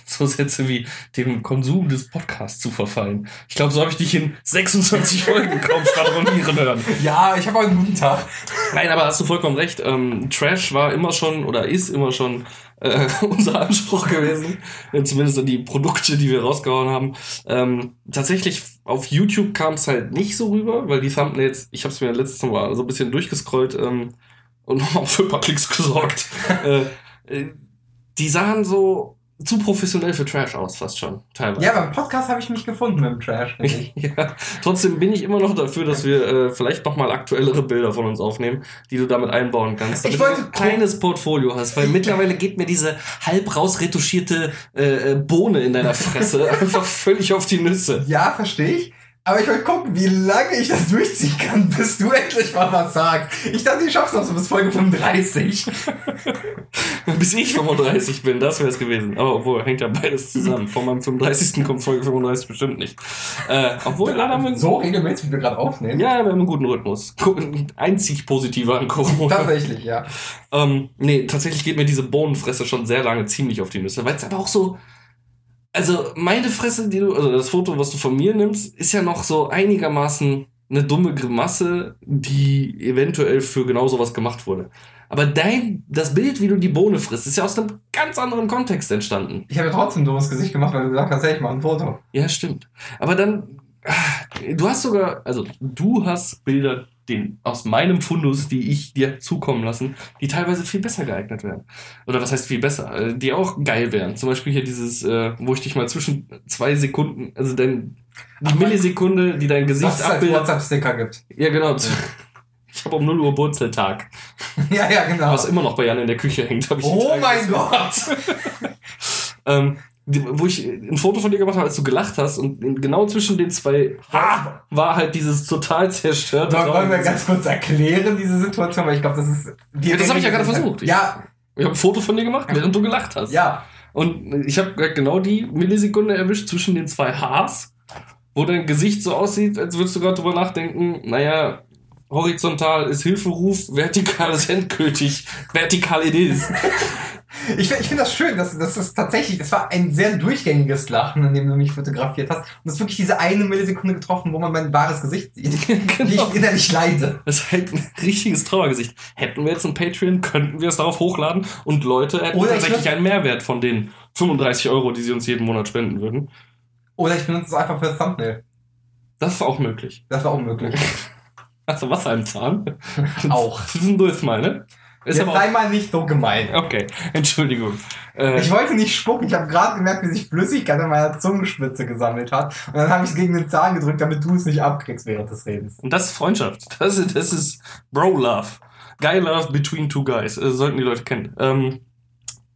So Sätze wie dem Konsum des Podcasts zu verfallen. Ich glaube, so habe ich dich in 26 Folgen kaum schwadronieren hören. Ja, ich habe einen guten Tag. Nein, aber hast du vollkommen recht. Ähm, Trash war immer schon oder ist immer schon äh, unser Anspruch gewesen. Äh, Zumindest an die Produkte, die wir rausgehauen haben. Ähm, tatsächlich auf YouTube kam es halt nicht so rüber, weil die Thumbnails, ich habe es mir letztes Mal so ein bisschen durchgescrollt ähm, und nochmal für ein paar Klicks gesorgt. äh, äh, die sahen so zu professionell für Trash aus, fast schon, teilweise. Ja, beim Podcast habe ich mich gefunden mit dem Trash. Ja, trotzdem bin ich immer noch dafür, dass wir äh, vielleicht nochmal aktuellere Bilder von uns aufnehmen, die du damit einbauen kannst. Ich wollte du ein kleines Portfolio hast, weil mittlerweile geht mir diese halb rausretuschierte äh, äh, Bohne in deiner Fresse einfach völlig auf die Nüsse. Ja, verstehe ich. Aber ich wollte gucken, wie lange ich das durchziehen kann, bis du endlich mal was sagst. Ich dachte, ich schaff's noch so bis Folge 35. Bis ich 35 bin, das wäre es gewesen. Aber obwohl, hängt ja beides zusammen. Von meinem 35. kommt Folge 35 bestimmt nicht. Äh, obwohl, leider haben wir So regelmäßig, wie wir gerade aufnehmen. Ja, wir haben einen guten Rhythmus. Einzig positiver an Corona. Tatsächlich, ja. Ähm, nee, tatsächlich geht mir diese Bohnenfresse schon sehr lange ziemlich auf die Nüsse, weil es aber auch so. Also, meine Fresse, die du, also das Foto, was du von mir nimmst, ist ja noch so einigermaßen eine dumme Grimasse, die eventuell für genau sowas gemacht wurde. Aber dein, das Bild, wie du die Bohne frisst, ist ja aus einem ganz anderen Kontext entstanden. Ich habe ja trotzdem ein dummes Gesicht gemacht, weil du gesagt hast, hey, ich mach ein Foto. Ja, stimmt. Aber dann, ah, du hast sogar, also du hast Bilder den, aus meinem Fundus, die ich dir zukommen lassen, die teilweise viel besser geeignet wären. Oder was heißt viel besser? Äh, Die auch geil wären. Zum Beispiel hier dieses, äh, wo ich dich mal zwischen zwei Sekunden, also dein, die Millisekunde, die dein Was Gesicht es als abbildet. WhatsApp-Sticker gibt. Ja, genau. Ich habe um 0 Uhr Wurzeltag, ja, ja, genau. was immer noch bei Jan in der Küche hängt. hab ich Oh mein. Gott! ähm, wo ich ein Foto von dir gemacht habe, als du gelacht hast und genau zwischen den zwei Ha war halt dieses total zerstörte. Wollen wollen wir ganz kurz erklären, diese Situation, weil ich glaube, das ist... Ja, das habe ich ja gerade versucht. Ich- Ja, Ich habe ein Foto von dir gemacht, während du gelacht hast. ja. Und ich habe genau die Millisekunde erwischt zwischen den zwei Hs, wo dein Gesicht so aussieht, als würdest du gerade drüber nachdenken, naja, horizontal ist Hilferuf, vertikal ist endgültig, vertikal it is. Ich, ich finde das schön, dass das ist tatsächlich, das war ein sehr durchgängiges Lachen, in dem du mich fotografiert hast. Und das ist wirklich diese eine Millisekunde getroffen, wo man mein wahres Gesicht sieht, wie genau. ich innerlich leide. Das ist halt ein richtiges Trauergesicht. Hätten wir jetzt ein Patreon, könnten wir es darauf hochladen und Leute hätten Oder ich tatsächlich einen Mehrwert von den 35 Euro, die sie uns jeden Monat spenden würden. Oder ich benutze es einfach für das Thumbnail. Das ist auch möglich. Das war unmöglich. Hast du Wasser im Zahn? Auch. Zwischendurch mal, ne? Ist Jetzt sei mal nicht so gemein. okay, Entschuldigung. Äh, Ich wollte nicht spucken. Ich habe gerade gemerkt, wie sich Flüssigkeit an meiner Zungenspitze gesammelt hat. Und dann habe ich es gegen den Zahn gedrückt, damit du es nicht abkriegst während des Redens. und das ist Freundschaft. Das ist, das ist Bro-Love. Guy Love between two guys. Äh, sollten die Leute kennen. Ähm,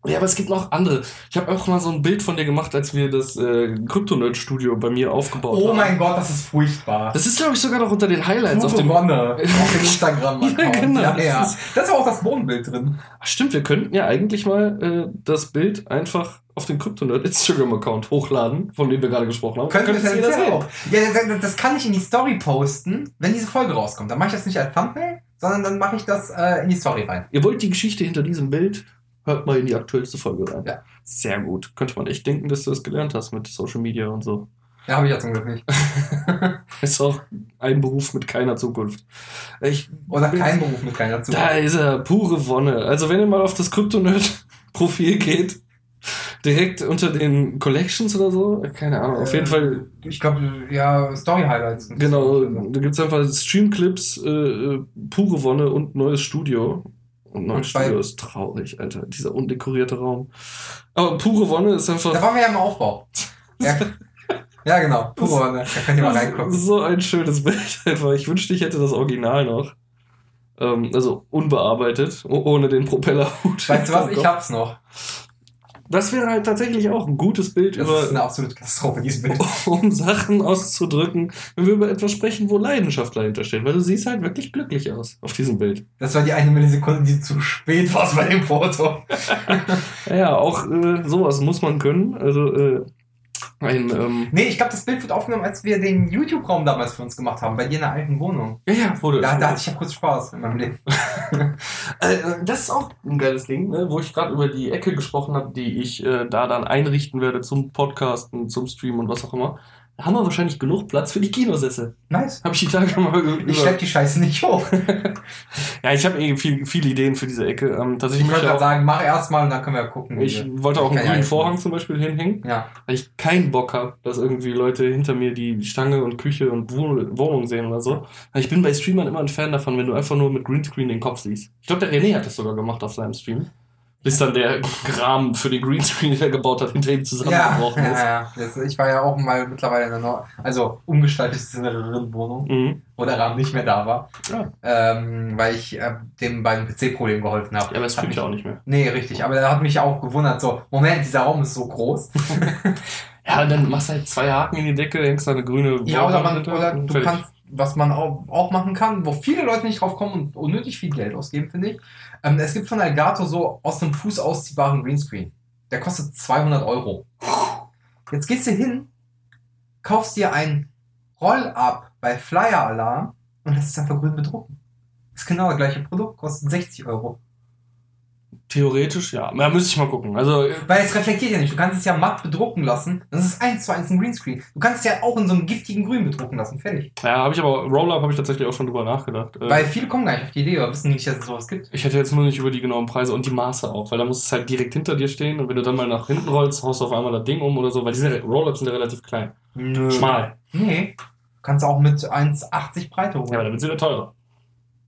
ja, aber es gibt noch andere. Ich habe auch mal so ein Bild von dir gemacht, als wir das äh, Kryptonerd-Studio bei mir aufgebaut haben. Oh mein Gott, das ist furchtbar. Das ist, glaube ich, sogar noch unter den Highlights auf dem. Wonne auf dem Instagram-Account. Ja, genau. Ja, Das ja. ist- Da ist auch das Bodenbild drin. Ach, stimmt, wir könnten ja eigentlich mal äh, das Bild einfach auf den Kryptonerd Instagram-Account hochladen, von dem wir gerade gesprochen haben. Könnte Dann das jeder jeder sehen. auch. Ja, das- das kann ich in die Story posten, wenn diese Folge rauskommt. Dann mache ich das nicht als Thumbnail, sondern dann mache ich das äh, in die Story rein. Ihr wollt die Geschichte hinter diesem Bild? Hört mal in die aktuellste Folge rein. Ja. Sehr gut. Könnte man echt denken, dass du das gelernt hast mit Social Media und so. Ja, habe ich ja zum Glück nicht. Ist auch ein Beruf mit keiner Zukunft. Ich, Oder kein Beruf mit keiner da Zukunft. ist er, pure Wonne. Also wenn ihr mal auf das Kryptonerd-Profil geht, direkt unter den Collections oder so, keine Ahnung, auf jeden Äh, Fall Ich glaube, ja, Story-Highlights. Genau, da gibt's einfach Streamclips, äh, äh, pure Wonne und neues Studio. Und bei- Studio ist traurig, Alter. Dieser undekorierte Raum. Aber pure Wonne ist Da einfach waren wir ja im Aufbau. Ja, ja genau. Pure Wonne. Da könnt ihr mal reingucken. so ein schönes Bild einfach. Ich wünschte, ich hätte das Original noch. Ähm, also unbearbeitet, ohne den Propellerhut. Weißt du was? Ich hab's noch. Das wäre halt tatsächlich auch ein gutes Bild Das über ist eine absolute Katastrophe, dieses Bild. um Sachen auszudrücken, wenn wir über etwas sprechen, wo Leidenschaft dahinter steht. Weil du siehst halt wirklich glücklich aus auf diesem Bild. Das war die eine Millisekunde, die zu spät war bei dem Foto. Ja, ja auch äh, sowas muss man können. Also äh, ein ähm, Nee, ich glaube, das Bild wird aufgenommen, als wir den YouTube-Raum damals für uns gemacht haben, bei dir in der alten Wohnung. ja, ja, wurde Da, da hatte ich ja kurz Spaß in meinem Leben. Äh, das ist auch ein geiles Ding, ne? wo ich gerade über die Ecke gesprochen habe, die ich äh, da dann einrichten werde zum Podcasten, zum Streamen und was auch immer. Haben wir wahrscheinlich genug Platz für die Kinosessel. Nice. Habe ich die Tage mal über. Ich schlepp die Scheiße nicht hoch. ja, ich habe eh viel, viele Ideen für diese Ecke. Ähm, tatsächlich Ich wollte gerade auch, sagen, mach erst mal und dann können wir gucken. ich wir- wollte auch Ich einen grünen. Vorhang zum Beispiel hinhängen. Ja. weil ich keinen Bock habe, dass irgendwie Leute hinter mir die Stange und Küche und Wohn- Wohnung sehen oder so. Ich bin bei Streamern immer ein Fan davon, wenn du einfach nur mit Greenscreen den Kopf siehst. Ich glaube, der René hat das sogar gemacht auf seinem Stream. Bis dann der Rahmen für den Greenscreen, den er gebaut hat, hinter ihm Ja, zusammengebrochen ja, ist. ja. Das, ich war ja auch mal mittlerweile in einer neu, also umgestalteteren Wohnung, Mhm. wo der Rahmen nicht mehr da war, Ja. ähm, weil ich äh, dem bei dem PC-Problem geholfen habe. ja, aber streamt mich- ja auch nicht mehr. Nee, richtig. Aber der hat mich auch gewundert, so, Moment, dieser Raum ist so groß. Ja, dann machst du halt zwei Haken in die Decke, hängst da eine grüne Ja, oder, man, oder du fertig. kannst, was man auch, auch machen kann, wo viele Leute nicht drauf kommen und unnötig viel Geld ausgeben, finde ich. Ähm, es gibt von Elgato so aus einem Fuß ausziehbaren Greenscreen. Der kostet 200 Euro. Jetzt gehst du hin, kaufst dir ein Roll-Up bei Flyer Alarm und lässt es einfach grün bedrucken. Ist genau das gleiche Produkt, kostet 60 Euro. Theoretisch, ja. Da müsste ich mal gucken. Also, äh, Weil es reflektiert ja nicht. Du kannst es ja matt bedrucken lassen. Das ist eins zu eins ein Greenscreen. Du kannst es ja auch in so einem giftigen Grün bedrucken lassen. Fertig. ja, habe ich aber, Roll-Up habe ich tatsächlich auch schon drüber nachgedacht. Äh, Weil viele kommen gar nicht auf die Idee oder wissen nicht, dass es sowas gibt. Ich hätte jetzt nur nicht über die genauen Preise und die Maße auch, weil da muss es halt direkt hinter dir stehen und wenn du dann mal nach hinten rollst, haust du auf einmal das Ding um oder so, weil diese Roll-Ups sind ja relativ klein. Nö. Schmal. Nee. Kannst du auch mit 1,80 Breite holen. Ja, aber dann wird es wieder teurer.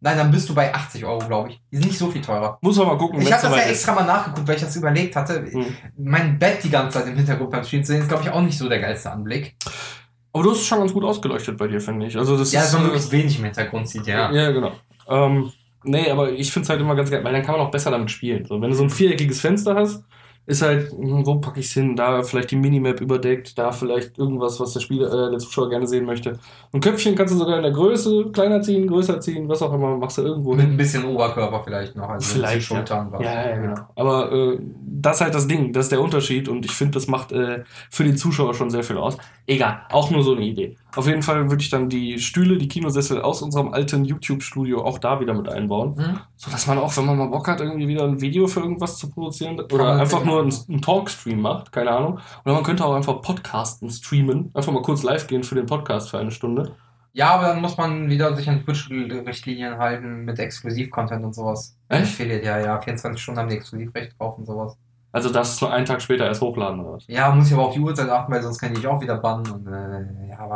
Nein, dann bist du bei 80 Euro, glaube ich. Die sind nicht so viel teurer. Muss man mal gucken, Ich habe das ja soweit extra mal nachgeguckt, weil ich das überlegt hatte. Hm. Mein Bett die ganze Zeit im Hintergrund beim Stream zu sehen, ist, glaube ich, auch nicht so der geilste Anblick. Aber du hast es schon ganz gut ausgeleuchtet bei dir, finde ich. Also das Ja, ist man äh, möglichst wenig im Hintergrund sieht, ja. Ja, genau. Ähm, nee, aber ich finde es halt immer ganz geil, weil dann kann man auch besser damit spielen. So, wenn du so ein viereckiges Fenster hast, ist halt, hm, wo packe ich es hin? Da vielleicht die Minimap überdeckt, da vielleicht irgendwas, was der Spieler, äh, der Zuschauer gerne sehen möchte. Ein Köpfchen kannst du sogar in der Größe kleiner ziehen, größer ziehen, was auch immer, machst du irgendwo Mit hin. ein bisschen Oberkörper vielleicht noch. Also Vielleicht, Schultern. was. Ja, ja, genau. Aber äh, das ist halt das Ding, das ist der Unterschied und ich finde, das macht äh, für den Zuschauer schon sehr viel aus. Egal, auch nur so eine Idee. Auf jeden Fall würde ich dann die Stühle, die Kinosessel aus unserem alten YouTube-Studio auch da wieder mit einbauen. Hm? So dass man auch, wenn man mal Bock hat, irgendwie wieder ein Video für irgendwas zu produzieren oder einfach nur einen, einen Talkstream macht, keine Ahnung. Oder man könnte auch einfach Podcasten, streamen, einfach mal kurz live gehen für den Podcast für eine Stunde. Ja, aber dann muss man wieder sich an Twitch-Richtlinien halten mit Exklusiv-Content und sowas. Echt? Affiliate, ja, ja. 24 Stunden haben die Exklusivrecht drauf und sowas. Also das nur einen Tag später erst hochladen oder was. Ja, muss ich aber auf die Uhrzeit achten, weil sonst kann ich dich auch wieder bannen und äh, ja, aber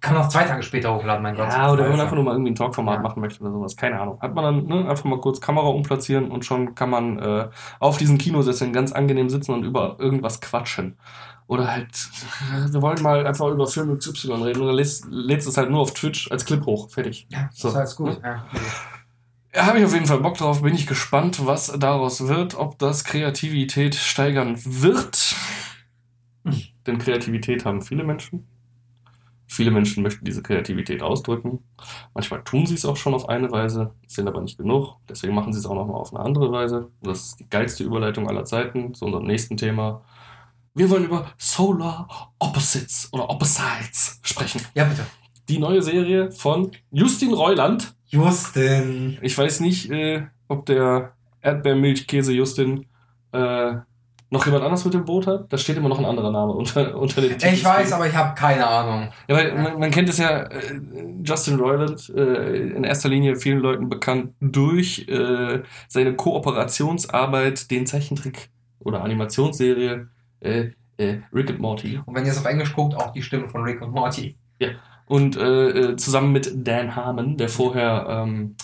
Kann man auch zwei Tage später hochladen, mein Gott. Ja, oder wenn man einfach nur mal irgendwie ein Talkformat Ja. machen möchte oder sowas. Keine Ahnung. Hat man dann ne, einfach mal kurz Kamera umplatzieren und schon kann man äh, auf diesen Kinosesseln ganz angenehm sitzen und über irgendwas quatschen. Oder halt, wir wollen mal einfach über Film XY reden und dann lädst, lädst es halt nur auf Twitch als Clip hoch. Fertig. Ja, So. ist alles gut. Ja. Ja, habe ich auf jeden Fall Bock drauf. Bin ich gespannt, was daraus wird, ob das Kreativität steigern wird. Denn Kreativität haben viele Menschen. Viele Menschen möchten diese Kreativität ausdrücken. Manchmal tun sie es auch schon auf eine Weise, sind aber nicht genug. Deswegen machen sie es auch nochmal auf eine andere Weise. Und das ist die geilste Überleitung aller Zeiten zu unserem nächsten Thema. Wir wollen über Solar Opposites oder Opposites sprechen. ja, bitte. Die neue Serie von Justin Reuland. Justin. Ich weiß nicht, äh, ob der Erdbeermilchkäse Justin äh, noch jemand anders mit dem Boot hat. Da steht immer noch ein anderer Name unter, unter dem Titel. Ich weiß, aber ich habe keine Ahnung. Ja, weil man, man kennt es ja, äh, Justin Roiland, äh, in erster Linie vielen Leuten bekannt durch äh, seine Kooperationsarbeit, den Zeichentrick oder Animationsserie äh, Rick and Morty. Und wenn ihr es auf Englisch guckt, auch die Stimme von Rick und Morty. Und äh, äh, zusammen mit Dan Harmon, der vorher ähm,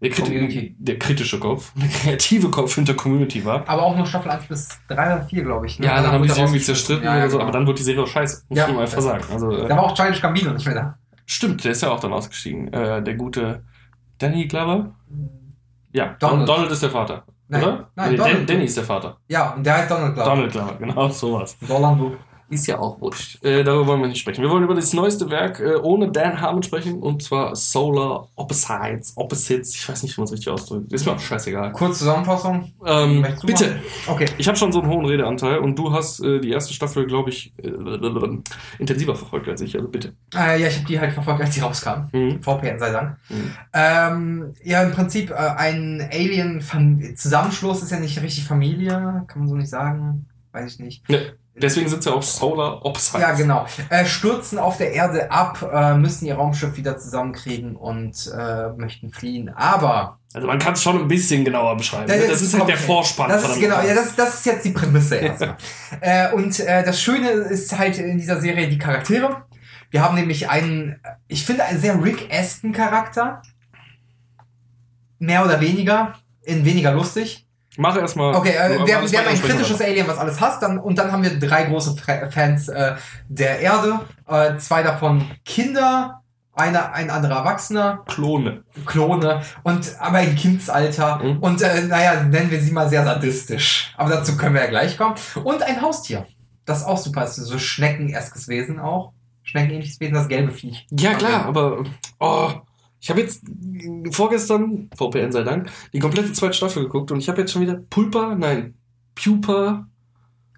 der, kriti der kritische Kopf, der kreative Kopf hinter Community war. Aber auch nur Staffel 1 bis 3 oder 4, glaube ich. ne? Ja, dann haben wurde die sich irgendwie zerstritten Ja, oder so, genau. aber dann wurde die Serie auch scheiße. Muss Ja, man einfach sagen. Also, äh, Da war auch Childish Gambino nicht mehr da. stimmt, der ist ja auch dann ausgestiegen. Äh, der gute Danny Glover. Ja, Donald. Donald, ist der Vater. Nein, oder? nein, Nee, Donald. Danny ist der Vater. Ja, und der heißt Donald Glover. Donald Glover, genau, sowas. Donald Ist ja auch wurscht. Äh, darüber wollen wir nicht sprechen. Wir wollen über das neueste Werk äh, ohne Dan Harmon sprechen und zwar Solar Opposites. Opposites, ich weiß nicht, wie man es richtig ausdrückt. Ist mir auch scheißegal. Kurz Zusammenfassung. Ähm, bitte. machen? Okay. Ich habe schon so einen hohen Redeanteil und du hast äh, die erste Staffel, glaube ich, äh, intensiver verfolgt als ich. Also bitte. Äh, ja, ich habe die halt verfolgt, als sie rauskam. Mhm. VPN sei Dank. Mhm. Ähm, ja, im Prinzip äh, ein Alien-Zusammenschluss ist ja nicht richtig Familie, kann man so nicht sagen. Weiß ich nicht. Deswegen sind sie auch Solar Opposites. Ja, genau. Äh, stürzen auf der Erde ab, äh, müssen ihr Raumschiff wieder zusammenkriegen und äh, möchten fliehen. Aber Also man kann es schon ein bisschen genauer beschreiben. Das ne? ist Das ist halt der. Vorspann. das ist genau, ja, das, das ist jetzt die Prämisse erstmal. äh, und äh, das Schöne ist halt in dieser Serie die Charaktere. Wir haben nämlich einen, ich finde, einen sehr Rick-esken Charakter. Mehr oder weniger. In weniger lustig. Mach erstmal. Okay, äh, wir, haben- wir haben weiter ein kritisches Alien, was alles hasst, dann, und dann haben wir drei große Fans äh, der Erde, äh, zwei davon Kinder, einer, ein anderer Erwachsener, Klone. Klone, und aber im Kindsalter Mhm. und äh, naja, nennen wir sie mal sehr sadistisch. Aber dazu können wir ja gleich kommen. Und ein Haustier. Das ist auch super, ist so Schneckeneskes Wesen auch. Schneckenähnliches Wesen, das gelbe Viech. Ja, klar, aber oh, ich habe jetzt vorgestern, VPN sei Dank, die komplette zweite Staffel geguckt und ich habe jetzt schon wieder Pulpa, nein, Pupa.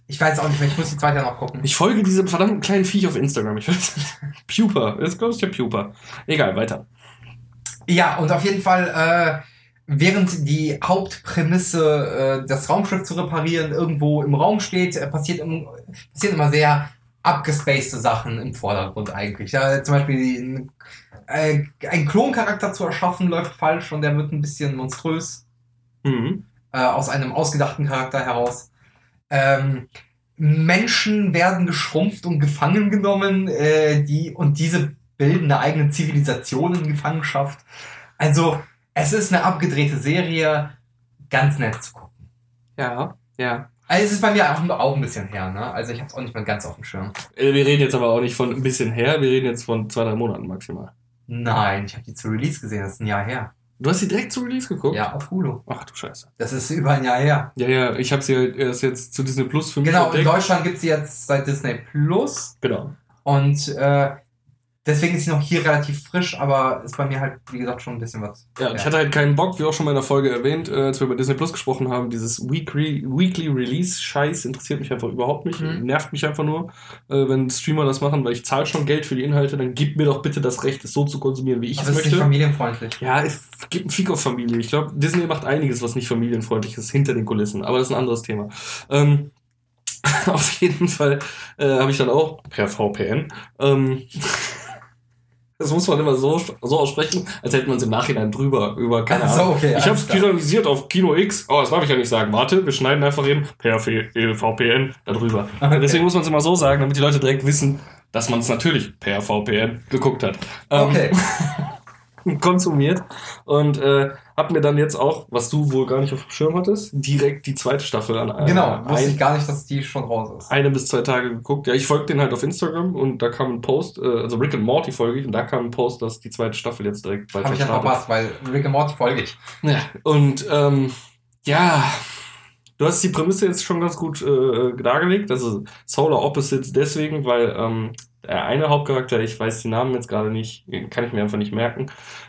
Ich weiß auch nicht mehr, ich muss die zweite noch gucken. Ich folge diesem verdammten kleinen Viech auf Instagram. Ich weiß nicht. Pupa. Das glaube ich der Pupa. Egal, weiter. Ja, und auf jeden Fall, äh, während die Hauptprämisse, äh, das Raumschiff zu reparieren, irgendwo im Raum steht, äh, passiert im, passieren immer sehr abgespacede Sachen im Vordergrund eigentlich. Ja, zum Beispiel äh, einen Kloncharakter zu erschaffen, läuft falsch und der wird ein bisschen monströs Mhm. äh, aus einem ausgedachten Charakter heraus. Ähm, Menschen werden geschrumpft und gefangen genommen, äh, die und diese bilden eine eigene Zivilisation in Gefangenschaft. Also es ist eine abgedrehte Serie, ganz nett zu gucken. Ja, ja. Also es ist bei mir auch, auch ein bisschen her, ne? Also ich habe es auch nicht mehr ganz auf dem Schirm. Äh, Wir reden jetzt aber auch nicht von ein bisschen her, wir reden jetzt von zwei, drei Monaten maximal. Nein, ich habe die zu Release gesehen, das ist ein Jahr her. Du hast sie direkt zu Release geguckt? Ja, auf Hulu. Ach du Scheiße. Das ist über ein Jahr her. Ja, ja, ich habe sie halt erst jetzt zu Disney Plus für mich Genau, in entdeckt. Deutschland gibt's sie jetzt seit Disney Plus. Genau. Und äh, deswegen ist sie noch hier relativ frisch, aber ist bei mir halt, wie gesagt, schon ein bisschen was. Ja, ich hatte halt keinen Bock, wie auch schon mal in der Folge erwähnt, äh, als wir über Disney Plus gesprochen haben, dieses Weekly, Weekly Release Scheiß interessiert mich einfach überhaupt nicht, Mhm. nervt mich einfach nur, äh, wenn Streamer das machen, weil ich zahle schon Geld für die Inhalte, dann gib mir doch bitte das Recht, es so zu konsumieren, wie ich aber es es ist nicht möchte. familienfreundlich. Ja, es gibt einen Fick auf Familie. Ich glaube, Disney macht einiges, was nicht familienfreundlich ist, hinter den Kulissen. Aber das ist ein anderes Thema. Ähm, auf jeden Fall äh, habe ich dann auch per VPN. Ähm, das muss man immer so, so aussprechen, als hätte man es im Nachhinein drüber über keine so, Ahnung. okay, ich habe es pyramidiert auf Kino X. Oh, das darf ich ja nicht sagen. Warte, wir schneiden einfach eben per V- VPN darüber. Okay. Deswegen muss man es immer so sagen, damit die Leute direkt wissen, dass man es natürlich per VPN geguckt hat. Ähm, Okay. konsumiert und äh, hab mir dann jetzt auch, was du wohl gar nicht auf dem Schirm hattest, direkt die zweite Staffel an äh, genau, wusste ein, ich gar nicht, dass die schon raus ist. eine bis zwei Tage geguckt. Ja, ich folge den halt auf Instagram und da kam ein Post, äh, also Rick and Morty folge ich und da kam ein Post, dass die zweite Staffel jetzt direkt weiter Habe ich ja verpasst, weil Rick and Morty folge ich. Ja, und ähm, ja, du hast die Prämisse jetzt schon ganz gut äh, dargelegt. Also Solar Opposites deswegen, weil ähm, der eine Hauptcharakter, ich weiß die Namen jetzt gerade nicht, kann ich mir einfach nicht merken.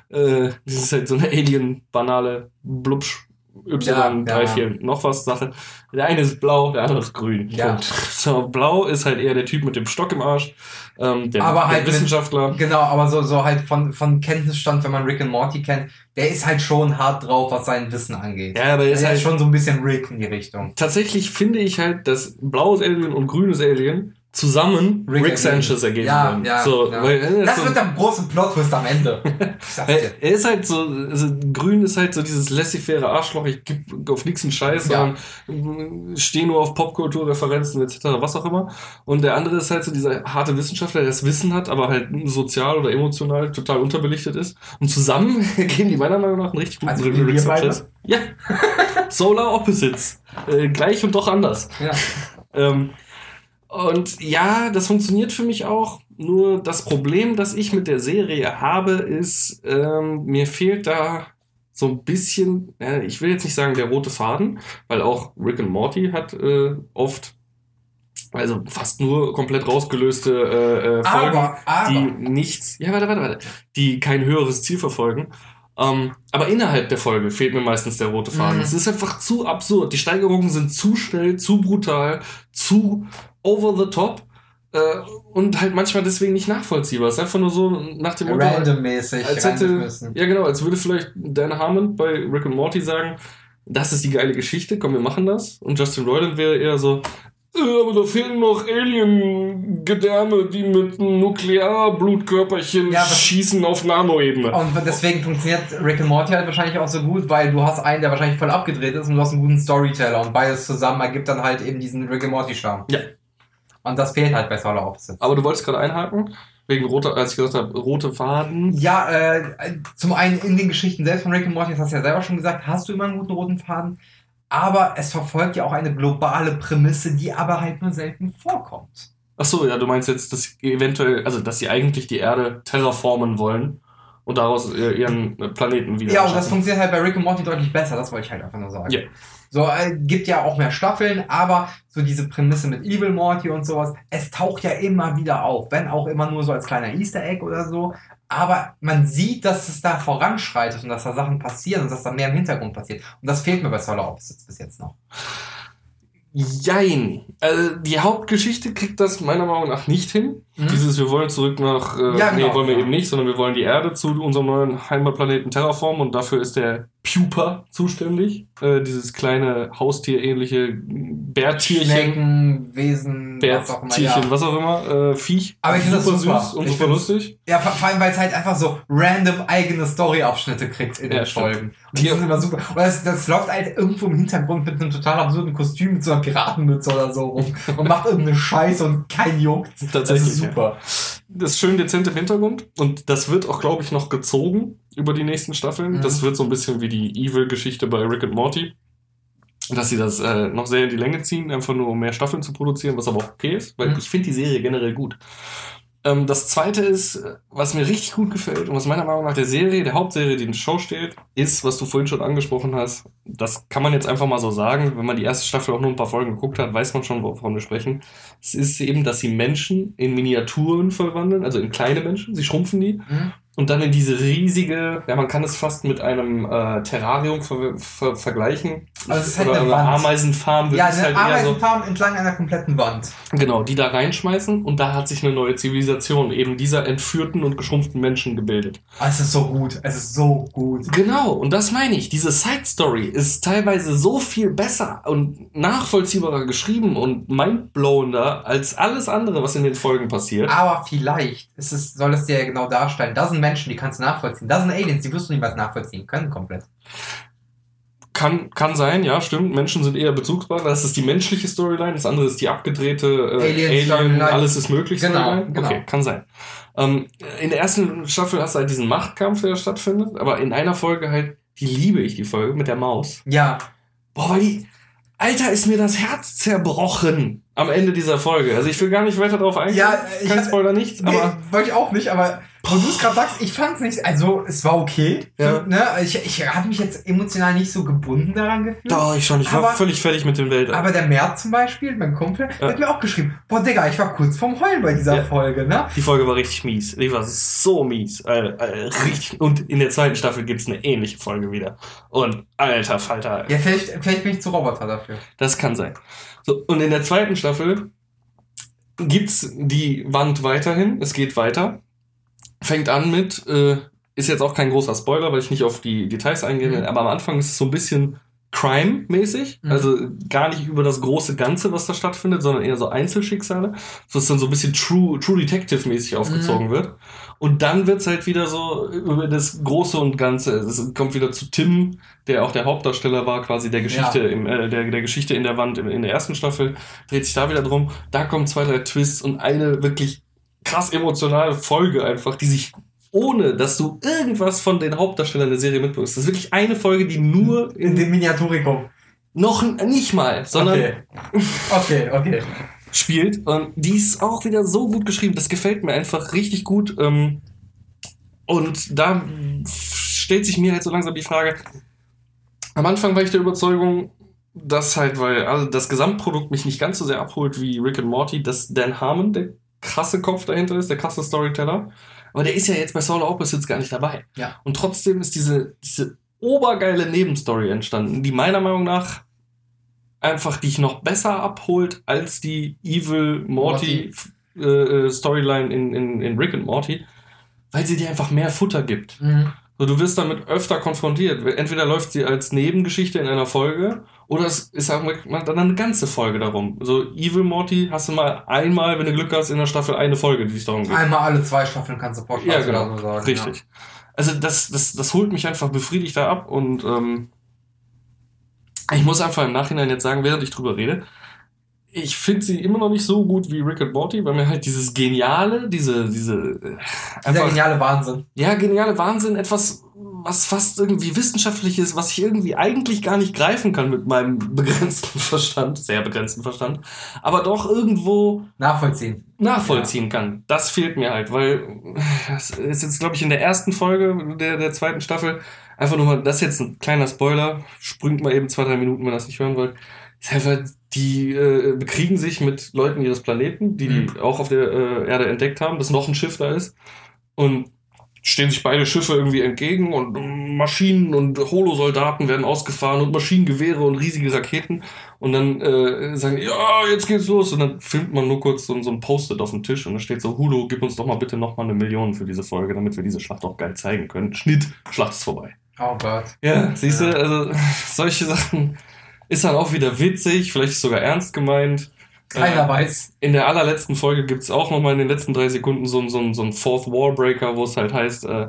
Äh, das ist halt so eine Alien-banale Blubsch. Y, Ja, 3, ja. 4, noch was Sache. Der eine ist blau, der andere ist grün. Ja. So, blau ist halt eher der Typ mit dem Stock im Arsch. Ähm, der, Aber der halt mit- Wissenschaftler. Genau, aber so, so halt von, von Kenntnisstand, wenn man Rick and Morty kennt, der ist halt schon hart drauf, was sein Wissen angeht. Ja, aber er der ist ist halt schon so ein bisschen Rick in die Richtung. tatsächlich finde ich halt, dass blaues Alien und grünes Alien zusammen Rick, Rick Sanchez ergeben Ja, würden. ja, so, ja. Er, ist Das so, wird der große Plot-Twist am Ende. Er, ist halt so, also grün ist halt so dieses laissez-faire Arschloch, ich geb auf nichts einen Scheiß, Ja. stehe nur auf Popkulturreferenzen etc., was auch immer. Und der andere ist halt so dieser harte Wissenschaftler, der das Wissen hat, aber halt sozial oder emotional total unterbelichtet ist. Und zusammen geben die meiner Meinung nach einen richtig guten Also wir beide? Ja. Solar Opposites. Äh, gleich und doch anders. Ja. Ähm, und ja, das funktioniert für mich auch. Nur das Problem, das ich mit der Serie habe, ist, ähm, mir fehlt da so ein bisschen, äh, ich will jetzt nicht sagen der rote Faden, weil auch Rick and Morty hat äh, oft, also fast nur komplett rausgelöste äh, äh, Folgen, Aber, aber, die nichts, ja, warte, warte, warte, die kein höheres Ziel verfolgen. Ähm, aber innerhalb der Folge fehlt mir meistens der rote Faden. Mhm. Es ist einfach zu absurd. Die Steigerungen sind zu schnell, zu brutal, zu over the top äh, und halt manchmal deswegen nicht nachvollziehbar. Es ist einfach nur so nach dem Motto, randommäßig als hätte, ja genau, als würde vielleicht Dan Harmon bei Rick and Morty sagen, das ist die geile Geschichte, komm, wir machen das. Und Justin Roiland wäre eher so, aber da fehlen noch Alien-Gedärme, die mit Nuklearblutkörperchen Ja, schießen auf Nanoebene. Und deswegen funktioniert Rick and Morty halt wahrscheinlich auch so gut, weil du hast einen, der wahrscheinlich voll abgedreht ist und du hast einen guten Storyteller und beides zusammen ergibt dann halt eben diesen Rick and Morty Charme. Ja. Und das fehlt halt bei Solar Opposites. Aber du wolltest gerade einhaken, wegen roter, als ich gesagt habe, rote Faden. Ja, äh, zum einen in den Geschichten selbst von Rick and Morty, das hast du ja selber schon gesagt, hast du immer einen guten roten Faden. Aber es verfolgt ja auch eine globale Prämisse, die aber halt nur selten vorkommt. Ach so, ja, du meinst jetzt, dass sie eventuell, also dass sie eigentlich die Erde terraformen wollen und daraus äh, ihren äh, Planeten wieder Ja, und das funktioniert halt bei Rick and Morty deutlich besser, das wollte ich halt einfach nur sagen. Ja. So, äh, gibt ja auch mehr Staffeln, aber so diese Prämisse mit Evil Morty und sowas, es taucht ja immer wieder auf, wenn auch immer nur so als kleiner Easter Egg oder so. Aber man sieht, dass es da voranschreitet und dass da Sachen passieren und dass da mehr im Hintergrund passiert. Und das fehlt mir bei Solar Opposites bis jetzt noch. Jein. Also die Hauptgeschichte kriegt das meiner Meinung nach nicht hin. Mhm. Dieses, wir wollen zurück nach, äh, Ja, nee, genau, wollen wir ja. eben nicht, sondern wir wollen die Erde zu unserem neuen Heimatplaneten Terraform und dafür ist der Pupa zuständig. Äh, dieses kleine Haustierähnliche Bärtierchen, Schnecken, Wesen, was auch immer. Bärtierchen, Ja. was auch immer, äh, Viech. Aber ich finde das super. süß und Ich super lustig. ja, vor allem, weil es halt einfach so random eigene Story-Abschnitte kriegt in den. Folgen. Und die sind immer super. Und das, das läuft halt irgendwo im Hintergrund mit einem total absurden Kostüm, mit so einer Piratenmütze oder so rum und macht irgendeine Scheiße und kein juckt. Tatsächlich, super. Das ist schön dezent im Hintergrund und das wird auch, glaube ich, noch gezogen über die nächsten Staffeln. Mhm. Das wird so ein bisschen wie die Evil-Geschichte bei Rick and Morty. Dass sie das äh, noch sehr in die Länge ziehen, einfach nur um mehr Staffeln zu produzieren, was aber auch okay ist, weil Mhm. ich finde die Serie generell gut. Ähm, das zweite ist, was mir richtig gut gefällt und was meiner Meinung nach der Serie, der Hauptserie, die in der Show steht, ist, was du vorhin schon angesprochen hast. Das kann man jetzt einfach mal so sagen. Wenn man die erste Staffel auch nur ein paar Folgen geguckt hat, weiß man schon, wovon wir sprechen. Es ist eben, dass sie Menschen in Miniaturen verwandeln, also in kleine Menschen, sie schrumpfen die Mhm. Und dann in diese riesige, ja, man kann es fast mit einem äh, Terrarium ver ver vergleichen. Also es ist halt Oder eine eine. Ameisenfarm Ja, eine halt eher so. Ameisenfarm entlang einer kompletten Wand. Genau, die da reinschmeißen und da hat sich eine neue Zivilisation eben dieser entführten und geschrumpften Menschen gebildet. Ah, es ist so gut. Es ist so gut. Genau, und das meine ich. Diese Side Story ist teilweise so viel besser und nachvollziehbarer geschrieben und mindblowender als alles andere, was in den Folgen passiert. Aber vielleicht ist es, soll es dir ja genau darstellen. Da sind Menschen, die kannst du nachvollziehen. Da sind Aliens, die wirst du niemals nachvollziehen können komplett. Kann, kann sein, ja, stimmt. Menschen sind eher bezugsbar. Das ist die menschliche Storyline, das andere ist die abgedrehte äh, Alien Alien, alles ist möglich Genau, Storyline. genau. Okay, kann sein. Ähm, in der ersten Staffel hast du halt diesen Machtkampf, der stattfindet, aber in einer Folge halt, die liebe ich, die Folge mit der Maus. Ja, Boah, weil die, Alter, ist mir das Herz zerbrochen am Ende dieser Folge. Also ich will gar nicht weiter drauf eingehen. Ja, ich Kein Spoiler, nichts, nee, aber wollte ich auch nicht, aber wo du es gerade sagst, ich fand es nicht, also es war okay. Ja. Ne? Ich, ich habe mich jetzt emotional nicht so gebunden daran gefühlt. doch, ich schon, ich war Aber- völlig fertig mit dem Welt. Aber der Mert zum Beispiel, mein Kumpel, Ja. hat mir auch geschrieben, boah Digga, ich war kurz vorm Heulen bei dieser Ja. Folge, ne? Die Folge war richtig mies. Die war so mies. Äh, äh, richtig. Und in der zweiten Staffel gibt's eine ähnliche Folge wieder. Und alter Falter, Ja, vielleicht, vielleicht bin ich zu Roboter dafür. das kann sein. So, und in der zweiten Staffel gibt's die Wand weiterhin. Es geht weiter. Fängt an mit, äh, ist jetzt auch kein großer Spoiler, weil ich nicht auf die Details eingehen will, Mhm. aber am Anfang ist es so ein bisschen Crime-mäßig. Mhm. Also gar nicht über das große Ganze, was da stattfindet, sondern eher so Einzelschicksale. So dass dann so ein bisschen True, True Detective-mäßig aufgezogen wird. Und dann wird's halt wieder so über das Große und Ganze. Es kommt wieder zu Tim, der auch der Hauptdarsteller war, quasi der Geschichte, Ja. im, äh, der, der Geschichte in der Wand in, in der ersten Staffel. Dreht sich da wieder drum. Da kommen zwei, drei Twists und eine wirklich krass emotionale Folge einfach, die sich ohne, dass du irgendwas von den Hauptdarstellern der Serie mitbekommst. Das ist wirklich eine Folge, die nur In in dem Miniaturikum. noch nicht mal, sondern Okay. Okay, okay. spielt. Und die ist auch wieder so gut geschrieben. Das gefällt mir einfach richtig gut. Ähm, und da stellt sich mir halt so langsam die Frage. Am Anfang war ich der Überzeugung, dass halt, weil also das Gesamtprodukt mich nicht ganz so sehr abholt wie Rick and Morty, dass Dan Harmon der krasse Kopf dahinter ist, der krasse Storyteller. Aber der ist ja jetzt bei Solar Opposites gar nicht dabei. Ja. Und trotzdem ist diese, diese obergeile Nebenstory entstanden, die meiner Meinung nach einfach dich noch besser abholt als die Evil Morty, äh, äh, Storyline in, in, in Rick and Morty, weil sie dir einfach mehr Futter gibt. Mhm. So, du wirst damit öfter konfrontiert. Entweder läuft sie als Nebengeschichte in einer Folge oder es ist dann eine ganze Folge darum. So Evil Morty hast du mal einmal, wenn du Glück hast, in der Staffel eine Folge, die es darum geht. Einmal alle zwei Staffeln kannst du pauschal Ja, genau. oder so sagen. Richtig. Also das, das, das holt mich einfach befriedigt da ab und ähm, ich muss einfach im Nachhinein jetzt sagen, während ich drüber rede, ich finde sie immer noch nicht so gut wie Rick and Morty, weil mir halt dieses Geniale, diese, diese äh, Ja. Dieser geniale Wahnsinn. ja, geniale Wahnsinn, etwas, was fast irgendwie wissenschaftlich ist, was ich irgendwie eigentlich gar nicht greifen kann mit meinem begrenzten Verstand, sehr begrenzten Verstand, aber doch irgendwo Nachvollziehen. nachvollziehen kann. Das fehlt mir halt, weil das ist jetzt, glaube ich, in der ersten Folge der, der zweiten Staffel einfach nur mal, das ist jetzt ein kleiner Spoiler, springt mal eben zwei, drei Minuten, wenn ihr das nicht hören wollt. Ist einfach, die äh, bekriegen sich mit Leuten ihres Planeten, die die auch auf der äh, Erde entdeckt haben, dass noch ein Schiff da ist und stehen sich beide Schiffe irgendwie entgegen und Maschinen und Holosoldaten werden ausgefahren und Maschinengewehre und riesige Raketen und dann äh, sagen die, ja, jetzt geht's los und dann filmt man nur kurz so, so ein Post-it auf dem Tisch und da steht so, Hulu, gib uns doch mal bitte noch mal eine Million für diese Folge, damit wir diese Schlacht auch geil zeigen können. Schnitt, Schlacht ist vorbei. Oh Gott. Ja, siehst Ja. du, also solche Sachen ist dann auch wieder witzig, vielleicht ist sogar ernst gemeint. Keiner Äh, weiß. in der allerletzten Folge gibt's auch noch mal in den letzten drei Sekunden so, so, ein- so ein Fourth Wallbreaker, wo es halt heißt, äh,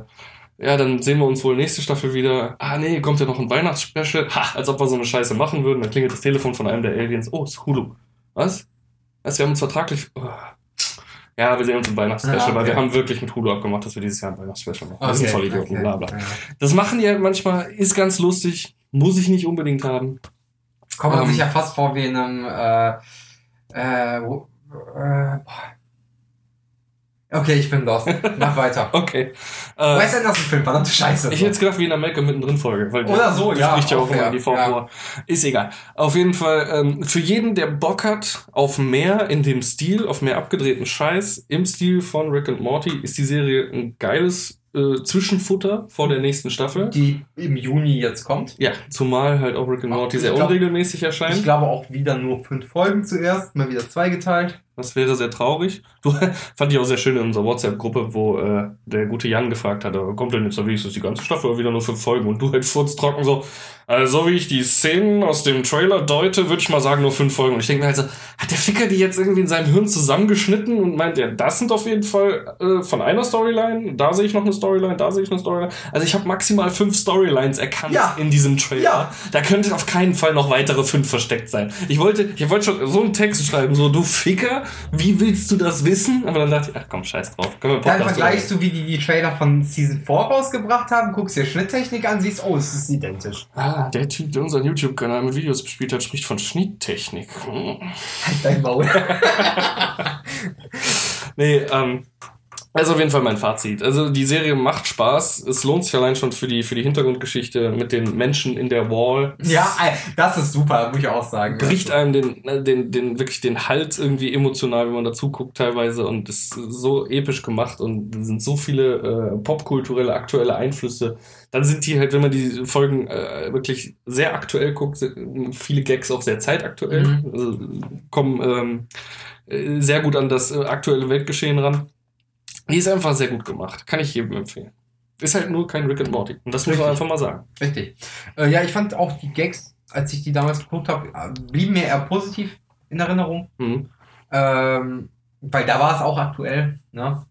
ja, dann sehen wir uns wohl nächste Staffel wieder. Ah, nee, kommt ja noch ein Weihnachtsspecial. Ha, als ob wir so eine Scheiße machen würden. Dann klingelt das Telefon von einem der Aliens. Oh, ist Hulu. Was? Was, wir haben uns vertraglich... Oh. Ja, wir sehen uns im Weihnachtsspecial, Ah, okay. weil wir haben wirklich mit Hulu abgemacht, dass wir dieses Jahr ein Weihnachtsspecial machen. Das sind voll Idioten, okay. bla bla. Das machen die halt manchmal, ist ganz lustig, muss ich nicht unbedingt haben. Kommt man Ähm. sich ja fast vor wie in einem, äh, äh, äh. Okay, ich bin lost. Mach weiter. Okay. Äh, Wes Anderson-Film, verdammte Scheiße. Ich hätte jetzt gedacht, wie in der Malcolm mittendrin Folge. Weil Oder so, die ja, spricht ja auch immer die Frau ja. Ist egal. Auf jeden Fall, ähm, für jeden, der Bock hat auf mehr in dem Stil, auf mehr abgedrehten Scheiß im Stil von Rick and Morty, ist die Serie ein geiles äh, Zwischenfutter vor der nächsten Staffel. die im Juni jetzt kommt. Ja, zumal halt auch Rick and Morty ich sehr glaub- unregelmäßig Ich erscheint. glaube auch wieder nur fünf Folgen zuerst, mal wieder zweigeteilt. Das wäre sehr traurig. Du, fand ich auch sehr schön in unserer WhatsApp-Gruppe, wo äh, der gute Jan gefragt hat, kommt denn jetzt wenigstens die ganze Staffel oder wieder nur fünf Folgen? Und du halt furztrocken so, also so wie ich die Szenen aus dem Trailer deute, würde ich mal sagen, nur fünf Folgen. Und ich denke mir halt so, hat der Ficker die jetzt irgendwie in seinem Hirn zusammengeschnitten und meint, ja, das sind auf jeden Fall äh, von einer Storyline, da sehe ich noch eine Storyline, da sehe ich eine Storyline. Also ich habe maximal fünf Storylines erkannt Ja. in diesem Trailer. Ja. Da könnten auf keinen Fall noch weitere fünf versteckt sein. Ich wollte, ich wollte schon so einen Text schreiben, so, du Ficker, wie willst du das wissen? Aber dann dachte ich, ach komm, scheiß drauf. Können wir Dann vergleichst du, wie die die Trailer von Season 4 rausgebracht haben, guckst dir Schnitttechnik an, siehst, oh, es ist identisch. Ah, der Typ, der unseren YouTube-Kanal mit Videos bespielt hat, spricht von Schnitttechnik. Hm. Halt dein Maul. Nee, ähm, also auf jeden Fall mein Fazit. Also die Serie macht Spaß. Es lohnt sich allein schon für die, für die Hintergrundgeschichte mit den Menschen in der Wall. ja, das ist super, muss ich auch sagen. bricht einem den, äh, den, den, wirklich den Hals irgendwie emotional, wenn man dazu guckt teilweise und ist so episch gemacht und es sind so viele äh, popkulturelle, aktuelle Einflüsse. Dann sind die halt, wenn man die Folgen äh, wirklich sehr aktuell guckt, viele Gags auch sehr zeitaktuell, Mhm. also kommen ähm, äh, sehr gut an das äh, aktuelle Weltgeschehen ran. Die ist einfach sehr gut gemacht. Kann ich jedem empfehlen. Ist halt nur kein Rick and Morty. Und das muss man Richtig. einfach mal sagen. Richtig. Äh, ja, ich fand auch die Gags, als ich die damals geguckt habe, äh, blieben mir eher positiv in Erinnerung. Mhm. Ähm, weil da war es auch aktuell. Ne?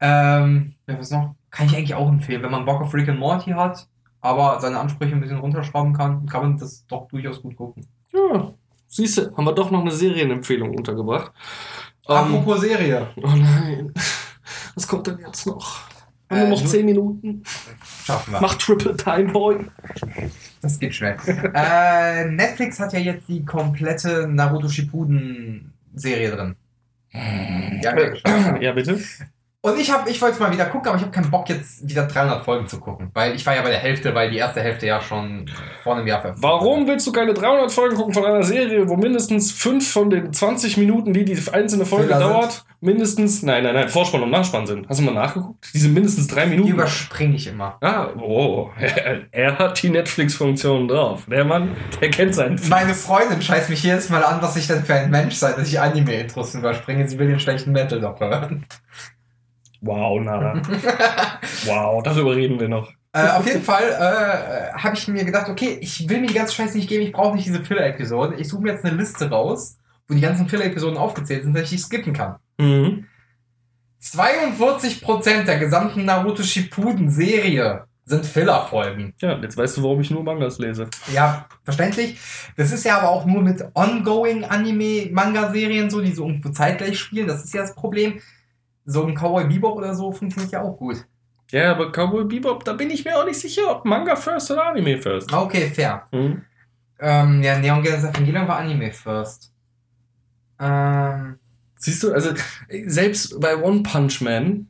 Ähm, ja, was noch? Kann ich eigentlich auch empfehlen, wenn man Bock auf Rick and Morty hat, aber seine Ansprüche ein bisschen runterschrauben kann, kann man das doch durchaus gut gucken. Ja, siehst du, haben wir doch noch eine Serienempfehlung untergebracht. Ähm, Apropos Serie. oh nein, was kommt denn jetzt noch? Haben wir Äh, noch du- 10 Minuten? Schaffen wir. Mach Triple Time Boy. Das geht schnell. äh, Netflix hat ja jetzt die komplette Naruto Shippuden Serie drin. Ja, Äh, ja, bitte. Und ich habe, ich wollte es mal wieder gucken, aber ich habe keinen Bock jetzt wieder 300 Folgen zu gucken, weil ich war ja bei der Hälfte, weil die erste Hälfte ja schon vor einem Jahr veröffentlicht Warum willst du keine 300 Folgen gucken von einer Serie, wo mindestens 5 von den 20 Minuten, die die einzelne Folge Filler sind? dauert, mindestens, nein, nein, nein, Vorspann und Nachspann sind? Hast du mal nachgeguckt? Die sind mindestens 3 Die Minuten. überspringe ich immer. Ah, oh, er hat die Netflix-Funktion drauf. Der Mann, der kennt seinen Meine Freundin scheißt mich jedes Mal an, was ich denn für ein Mensch sei, dass ich Anime-Intros überspringe. Sie will den schlechten Metal doch hören. Wow, Nada. wow, darüber reden wir noch. äh, auf jeden Fall äh, habe ich mir gedacht, okay, ich will mir die ganze Scheiße nicht geben, ich brauche nicht diese Filler-Episoden. Ich suche mir jetzt eine Liste raus, wo die ganzen Filler-Episoden aufgezählt sind, dass ich die skippen kann. Mhm. 42% der gesamten Naruto Shippuden-Serie sind Filler-Folgen. Ja, jetzt weißt du, warum ich nur Mangas lese. Ja, verständlich. Das ist ja aber auch nur mit ongoing Anime-Manga-Serien so, die so irgendwo zeitgleich spielen. Das ist ja das Problem. So ein Cowboy Bebop oder so funktioniert ja auch gut. Ja, aber Cowboy Bebop, da bin ich mir auch nicht sicher, ob Manga first oder Anime first. Okay, fair. Mhm. Ähm, ja, Neon Genesis Evangelion war Anime first. Ähm, Siehst du, also selbst bei One Punch Man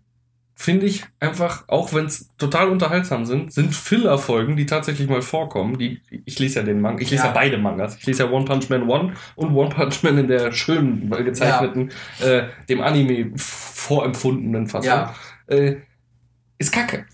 finde ich einfach, auch wenn es total unterhaltsam sind, sind Filler-Folgen, die tatsächlich mal vorkommen. Die, ich lese ja den Manga, ich lese ja. Ja. beide Mangas. Ich lese ja One Punch Man One und One Punch Man in der schönen, äh, gezeichneten, äh, dem Anime vorempfundenen Fassung. ja, äh, ist kacke.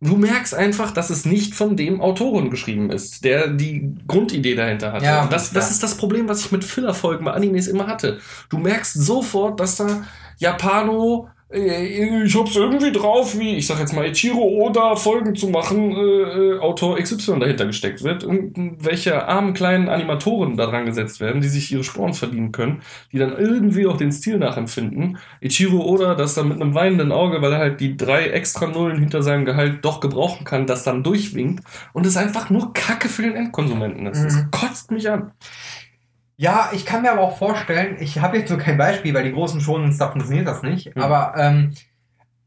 Du merkst einfach, dass es nicht von dem Autoren geschrieben ist, der die Grundidee dahinter hatte. Ja, das, das ja. ist das Problem, was ich mit Fillerfolgen bei Animes immer hatte. Du merkst sofort, dass da Japano, ich hab's irgendwie drauf, wie, ich sag jetzt mal, Ichiro Oda Folgen zu machen, äh, äh, Autor XY dahinter gesteckt wird. Irgendwelche armen kleinen Animatoren da dran gesetzt werden, die sich ihre Sporen verdienen können, die dann irgendwie auch den Stil nachempfinden. Ichiro Oda, das dann mit einem weinenden Auge, weil er halt die drei extra Nullen hinter seinem Gehalt doch gebrauchen kann, das dann durchwinkt und es einfach nur Kacke für den Endkonsumenten ist. Das Mhm. kotzt mich an. Ja, ich kann mir aber auch vorstellen, ich habe jetzt so kein Beispiel, weil die großen schonen Stuff funktioniert das nicht, Hm. aber ähm,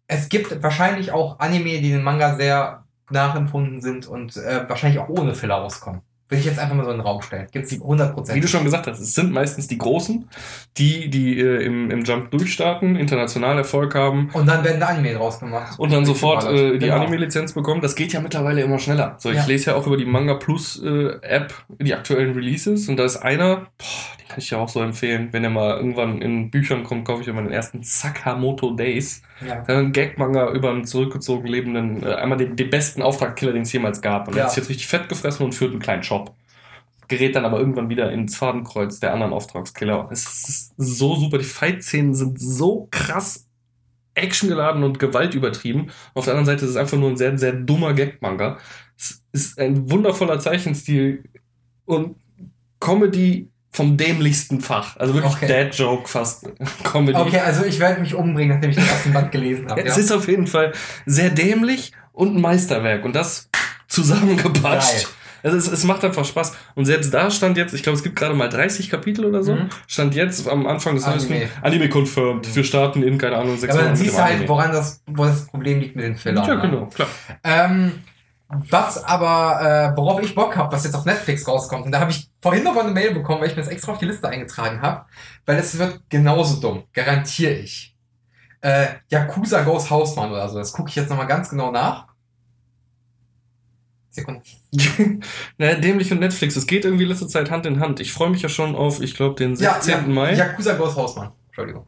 es gibt wahrscheinlich auch Anime, die den Manga sehr nachempfunden sind und äh, wahrscheinlich auch ohne Filler rauskommen. Will ich jetzt einfach mal so in den Raum stellen. Gibt es 100%. Wie du schon gesagt hast, es sind meistens die Großen, die, die äh, im, im Jump durchstarten, international Erfolg haben und dann werden da Anime draus gemacht. und dann sofort äh, die Genau. Anime-Lizenz bekommen. Das geht ja mittlerweile immer schneller. So, ich Ja. lese ja auch über die Manga Plus äh, App die aktuellen Releases und da ist einer, boah, den kann ich ja auch so empfehlen, wenn er mal irgendwann in Büchern kommt, kaufe ich immer den ersten Sakamoto Days. Ja. Ein Gag-Manga über einen zurückgezogen lebenden, äh, einmal den, den besten Auftragskiller, den es jemals gab. Und der Ja. hat sich jetzt richtig fett gefressen und führt einen kleinen Shop. Gerät dann aber irgendwann wieder ins Fadenkreuz der anderen Auftragskiller. Es ist so super. Die Fight-Szenen sind so krass actiongeladen und gewaltübertrieben. Auf der anderen Seite ist es einfach nur ein sehr, sehr dummer Gag-Manga. Es ist ein wundervoller Zeichenstil und Comedy vom dämlichsten Fach. Also wirklich Okay. Dad-Joke fast Comedy. Okay, also ich werde mich umbringen, nachdem ich den ersten Band gelesen habe. Es ist auf jeden Fall sehr dämlich und ein Meisterwerk und das zusammengepatscht. Geil. Also es, es macht einfach Spaß. Und selbst da stand jetzt, ich glaube, es gibt gerade mal 30 Kapitel oder so, Mhm. stand jetzt am Anfang des Anime. Anime confirmed. Wir starten in, keine Ahnung, sechs Aber dann siehst du halt, Anime. woran das, wo das Problem liegt mit den Fillern. Ja, ne? genau, klar. Ähm, was aber, äh, worauf ich Bock habe, was jetzt auf Netflix rauskommt, und da habe ich vorhin noch mal eine Mail bekommen, weil ich mir das extra auf die Liste eingetragen habe, weil es wird genauso dumm, garantiere ich. Äh, Yakuza Goes Hausmann oder so, das gucke ich jetzt nochmal ganz genau nach. Sekunde. naja, dämlich und Netflix, es geht irgendwie letzte Zeit Hand in Hand. Ich freue mich ja schon auf, ich glaube, den 16. Mai. Yakuza Goes Hausmann. Entschuldigung.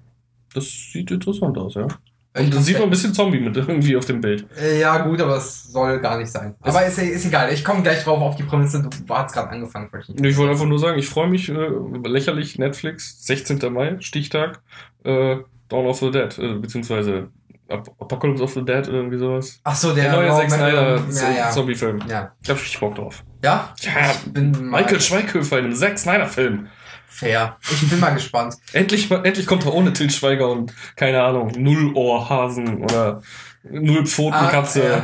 Das sieht interessant aus, ja. Und da sieht man ein bisschen Zombie mit irgendwie auf dem Bild. Äh, Ja, gut, aber es soll gar nicht sein. Es- Aber ist, ist egal. Ich komme gleich drauf auf die Prämisse. Du hast gerade angefangen, ich. Ich wollte einfach nur sagen, ich freue mich, äh, lächerlich, Netflix, 16. Mai, Stichtag, äh, Dawn of the Dead, äh, beziehungsweise Apocalypse of the Dead, oder irgendwie sowas. Ach so, Der, der, neue Zack Snyder ja, ja. Zombie-Film. ja. Ich hab richtig Bock drauf. Ja? Ja, Ich bin Michael Schweighöfer in einem Zack Snyder-Film. fair. Ich bin mal gespannt. Endlich, endlich kommt er ohne Til Schweiger und, keine Ahnung, Null-Ohr-Hasen oder Null-Pfoten-Katze. Ah, äh,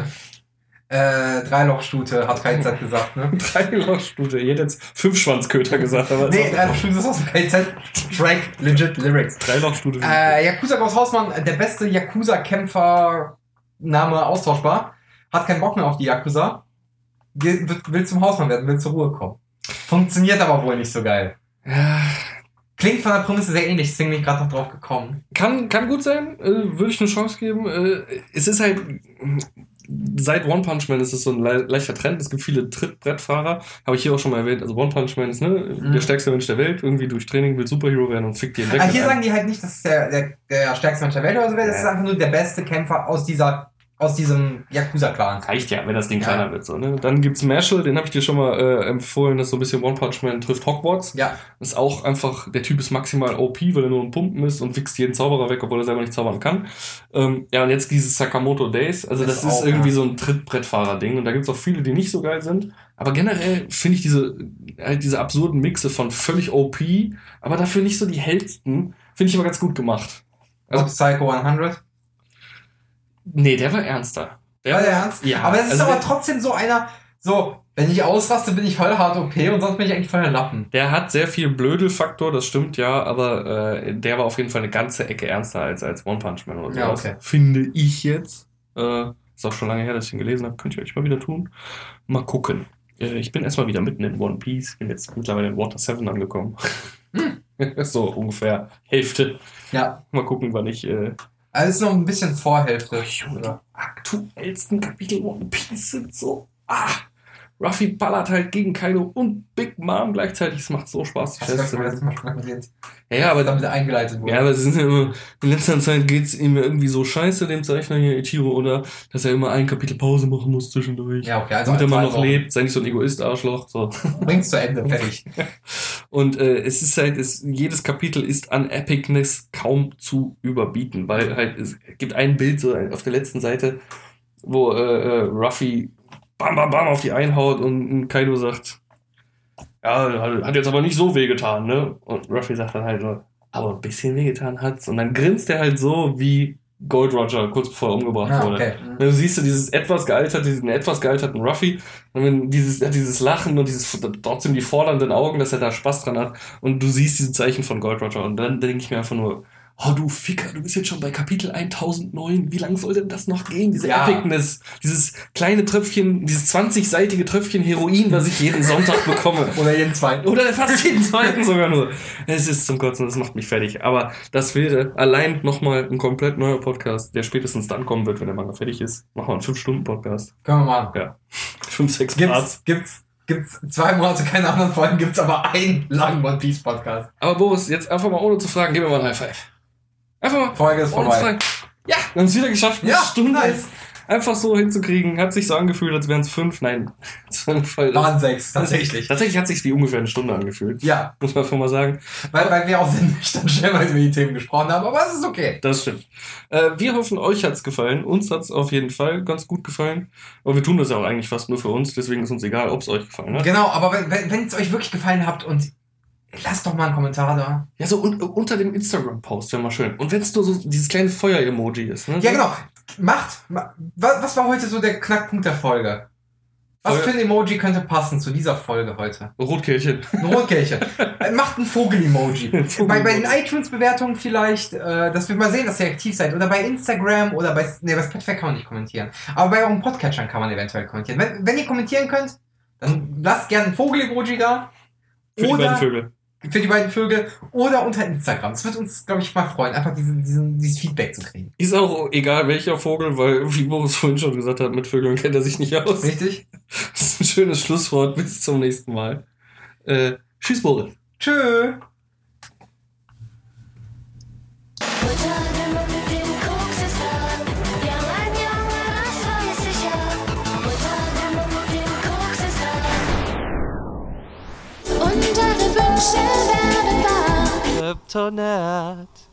äh, Dreilochstute, hat KZ gesagt, ne? Drei-Loch-Stute. Hätte jetzt Fünf-Schwanzköter gesagt, aber Nee, Dreilochstute ist aus dem KZ. Track, legit Lyrics. Drei-Loch-Stute. Äh, Yakuza Goes Hausmann, der beste Yakuza-Kämpfer, Name austauschbar, hat keinen Bock mehr auf die Yakuza, will, will zum Hausmann werden, will zur Ruhe kommen. Funktioniert aber wohl nicht so geil. Klingt von der Prämisse sehr ähnlich, deswegen bin ich gerade noch drauf gekommen. Kann, kann gut sein, äh, würde ich eine Chance geben. Äh, es ist halt, seit One Punch Man ist es so ein le leichter Trend. Es gibt viele Trittbrettfahrer, habe ich hier auch schon mal erwähnt. Also One Punch Man ist ne, Mhm. der stärkste Mensch der Welt, irgendwie durch Training will Superhero werden und fickt jeden weg. Mit hier sagen die halt nicht, dass es der, der, der stärkste Mensch der Welt oder so wäre, das Ja. ist einfach nur der beste Kämpfer aus dieser, aus diesem Yakuza-Clan. Reicht ja, wenn das Ding Ja. kleiner wird. So, ne? Dann gibt's Marshall, den habe ich dir schon mal äh, empfohlen, das ist so ein bisschen One Punch Man trifft Hogwarts. Ja, Ist auch einfach, der Typ ist maximal OP, weil er nur ein Pumpen ist und wichst jeden Zauberer weg, obwohl er selber nicht zaubern kann. Ähm, ja, und jetzt dieses Sakamoto Days, also Das das, ist auch, irgendwie ja. so ein Trittbrettfahrer-Ding und da gibt's auch viele, die nicht so geil sind. Aber generell finde ich diese, halt diese absurden Mixe von völlig OP, aber dafür nicht so die hellsten, finde ich aber ganz gut gemacht. Also, Psycho 100. nee, der war ernster. Der War der ernst? Ja, aber es ist also aber trotzdem so einer, so, wenn ich ausraste, bin ich voll hart OP und sonst bin ich eigentlich voll der Lappen. Der hat sehr viel Blödelfaktor, das stimmt ja, aber äh, der war auf jeden Fall eine ganze Ecke ernster als, als One Punch Man oder Ja, sowas. okay. Finde ich jetzt. Äh, ist auch schon lange her, dass ich ihn gelesen habe. Könnt ihr euch mal wieder tun. Mal gucken. Äh, ich bin erstmal wieder mitten in One Piece. Bin jetzt mittlerweile in Water 7 angekommen. Hm. so ungefähr Hälfte. Ja. Mal gucken, wann ich. Es ist noch ein bisschen Vorhälfte. Oh, die aktuellsten Kapitel One Piece sind so. Ah! Ruffy ballert halt gegen Kaido und Big Mom gleichzeitig. Es macht so Spaß, die Scheiße. Ja, ja, aber damit eingeleitet wurde. Ja, aber es sind ja immer, in letzter Zeit geht's ihm ja irgendwie so scheiße, dem Zeichner hier, Ichiro, oder dass er immer ein Kapitel Pause machen muss zwischendurch. Ja, okay, also damit er mal noch Wochen. lebt, sei nicht so ein Egoist-Arschloch. So. Bring's zu Ende, fertig. Und äh, es ist halt, es, jedes Kapitel ist an Epicness kaum zu überbieten, weil halt, es gibt ein Bild so auf der letzten Seite, wo äh, äh, Ruffy bam, bam, bam auf die einhaut und Kaido sagt, ja, hat- jetzt aber nicht so wehgetan, ne? Und Ruffy sagt dann halt so, aber ein bisschen wehgetan hat's. Und dann grinst er halt so wie Gold Roger, kurz bevor er umgebracht Ah, wurde. okay. Du siehst du dieses etwas gealterte, diesen etwas gealterten Ruffy und wenn dieses, dieses Lachen und dieses trotzdem die fordernden Augen, dass er da Spaß dran hat und du siehst diese Zeichen von Gold Roger und dann denke ich mir einfach nur, oh du Ficker, du bist jetzt schon bei Kapitel 1009, wie lang soll denn das noch gehen? Diese Ja. Epicness, dieses kleine Tröpfchen, dieses 20-seitige Tröpfchen Heroin, was ich jeden Sonntag bekomme. Oder jeden zweiten. Oder fast jeden zweiten sogar nur. Es ist zum Kotzen, das macht mich fertig. Aber das wäre allein nochmal ein komplett neuer Podcast, der spätestens dann kommen wird, wenn der Manga fertig ist. Machen wir einen 5-Stunden-Podcast. Können wir machen. Ja. 5, 6 Parts. Gibt's, gibt's, gibt's zwei Monate keine anderen Folgen, gibt's aber einen langen One Piece Podcast. Aber Boris, jetzt einfach mal ohne zu fragen, gib mir mal ein High Five. Einfach mal. Folge ist vorbei. fragen. Ja, wir haben es wieder geschafft. Eine Ja, Stunde. nice. einfach so hinzukriegen, hat sich so angefühlt, als wären es fünf. Nein, das war ein Fall. Waren sechs, tatsächlich. Tatsächlich hat sich wie ungefähr eine Stunde angefühlt. Ja, Muss man schon mal sagen. weil, weil wir auch sehr nüchtern stellenweise über die Themen gesprochen haben, aber es ist okay. Das stimmt. Äh, wir hoffen, euch hat's gefallen. Uns hat's auf jeden Fall ganz gut gefallen. Aber wir tun das ja auch eigentlich fast nur für uns, deswegen ist uns egal, ob's euch gefallen hat. Genau, aber wenn, es euch wirklich gefallen habt und lasst doch mal einen Kommentar da. Ja, so un unter dem Instagram-Post wäre mal schön. Und wenn's nur so dieses kleine Feuer-Emoji ist, ne? Ja, genau. Macht. ma- wa- Was war heute so der Knackpunkt der Folge? Was Feuer- für ein Emoji könnte passen zu dieser Folge heute? Rotkehlchen. Rotkehlchen. Macht ein Vogel-Emoji. Vogel-Emoji. bei, bei den iTunes-Bewertungen vielleicht, äh, dass wir mal sehen, dass ihr aktiv seid. Oder bei Instagram oder bei, nee, bei Spotify kann man nicht kommentieren. Aber bei euren Podcatchern kann man eventuell kommentieren. Wenn, wenn ihr kommentieren könnt, dann lasst gerne ein Vogel-Emoji da. Für die Oder- beiden Vögel. Für die beiden Vögel. Oder unter Instagram. Das wird uns, glaube ich, mal freuen, einfach diesen, diesen, dieses Feedback zu kriegen. Ist auch egal welcher Vogel, weil, wie Boris vorhin schon gesagt hat, mit Vögeln kennt er sich nicht aus. Richtig? Das ist ein schönes Schlusswort. Bis zum nächsten Mal. Äh, tschüss, Boris. Tschö. Kryptonite.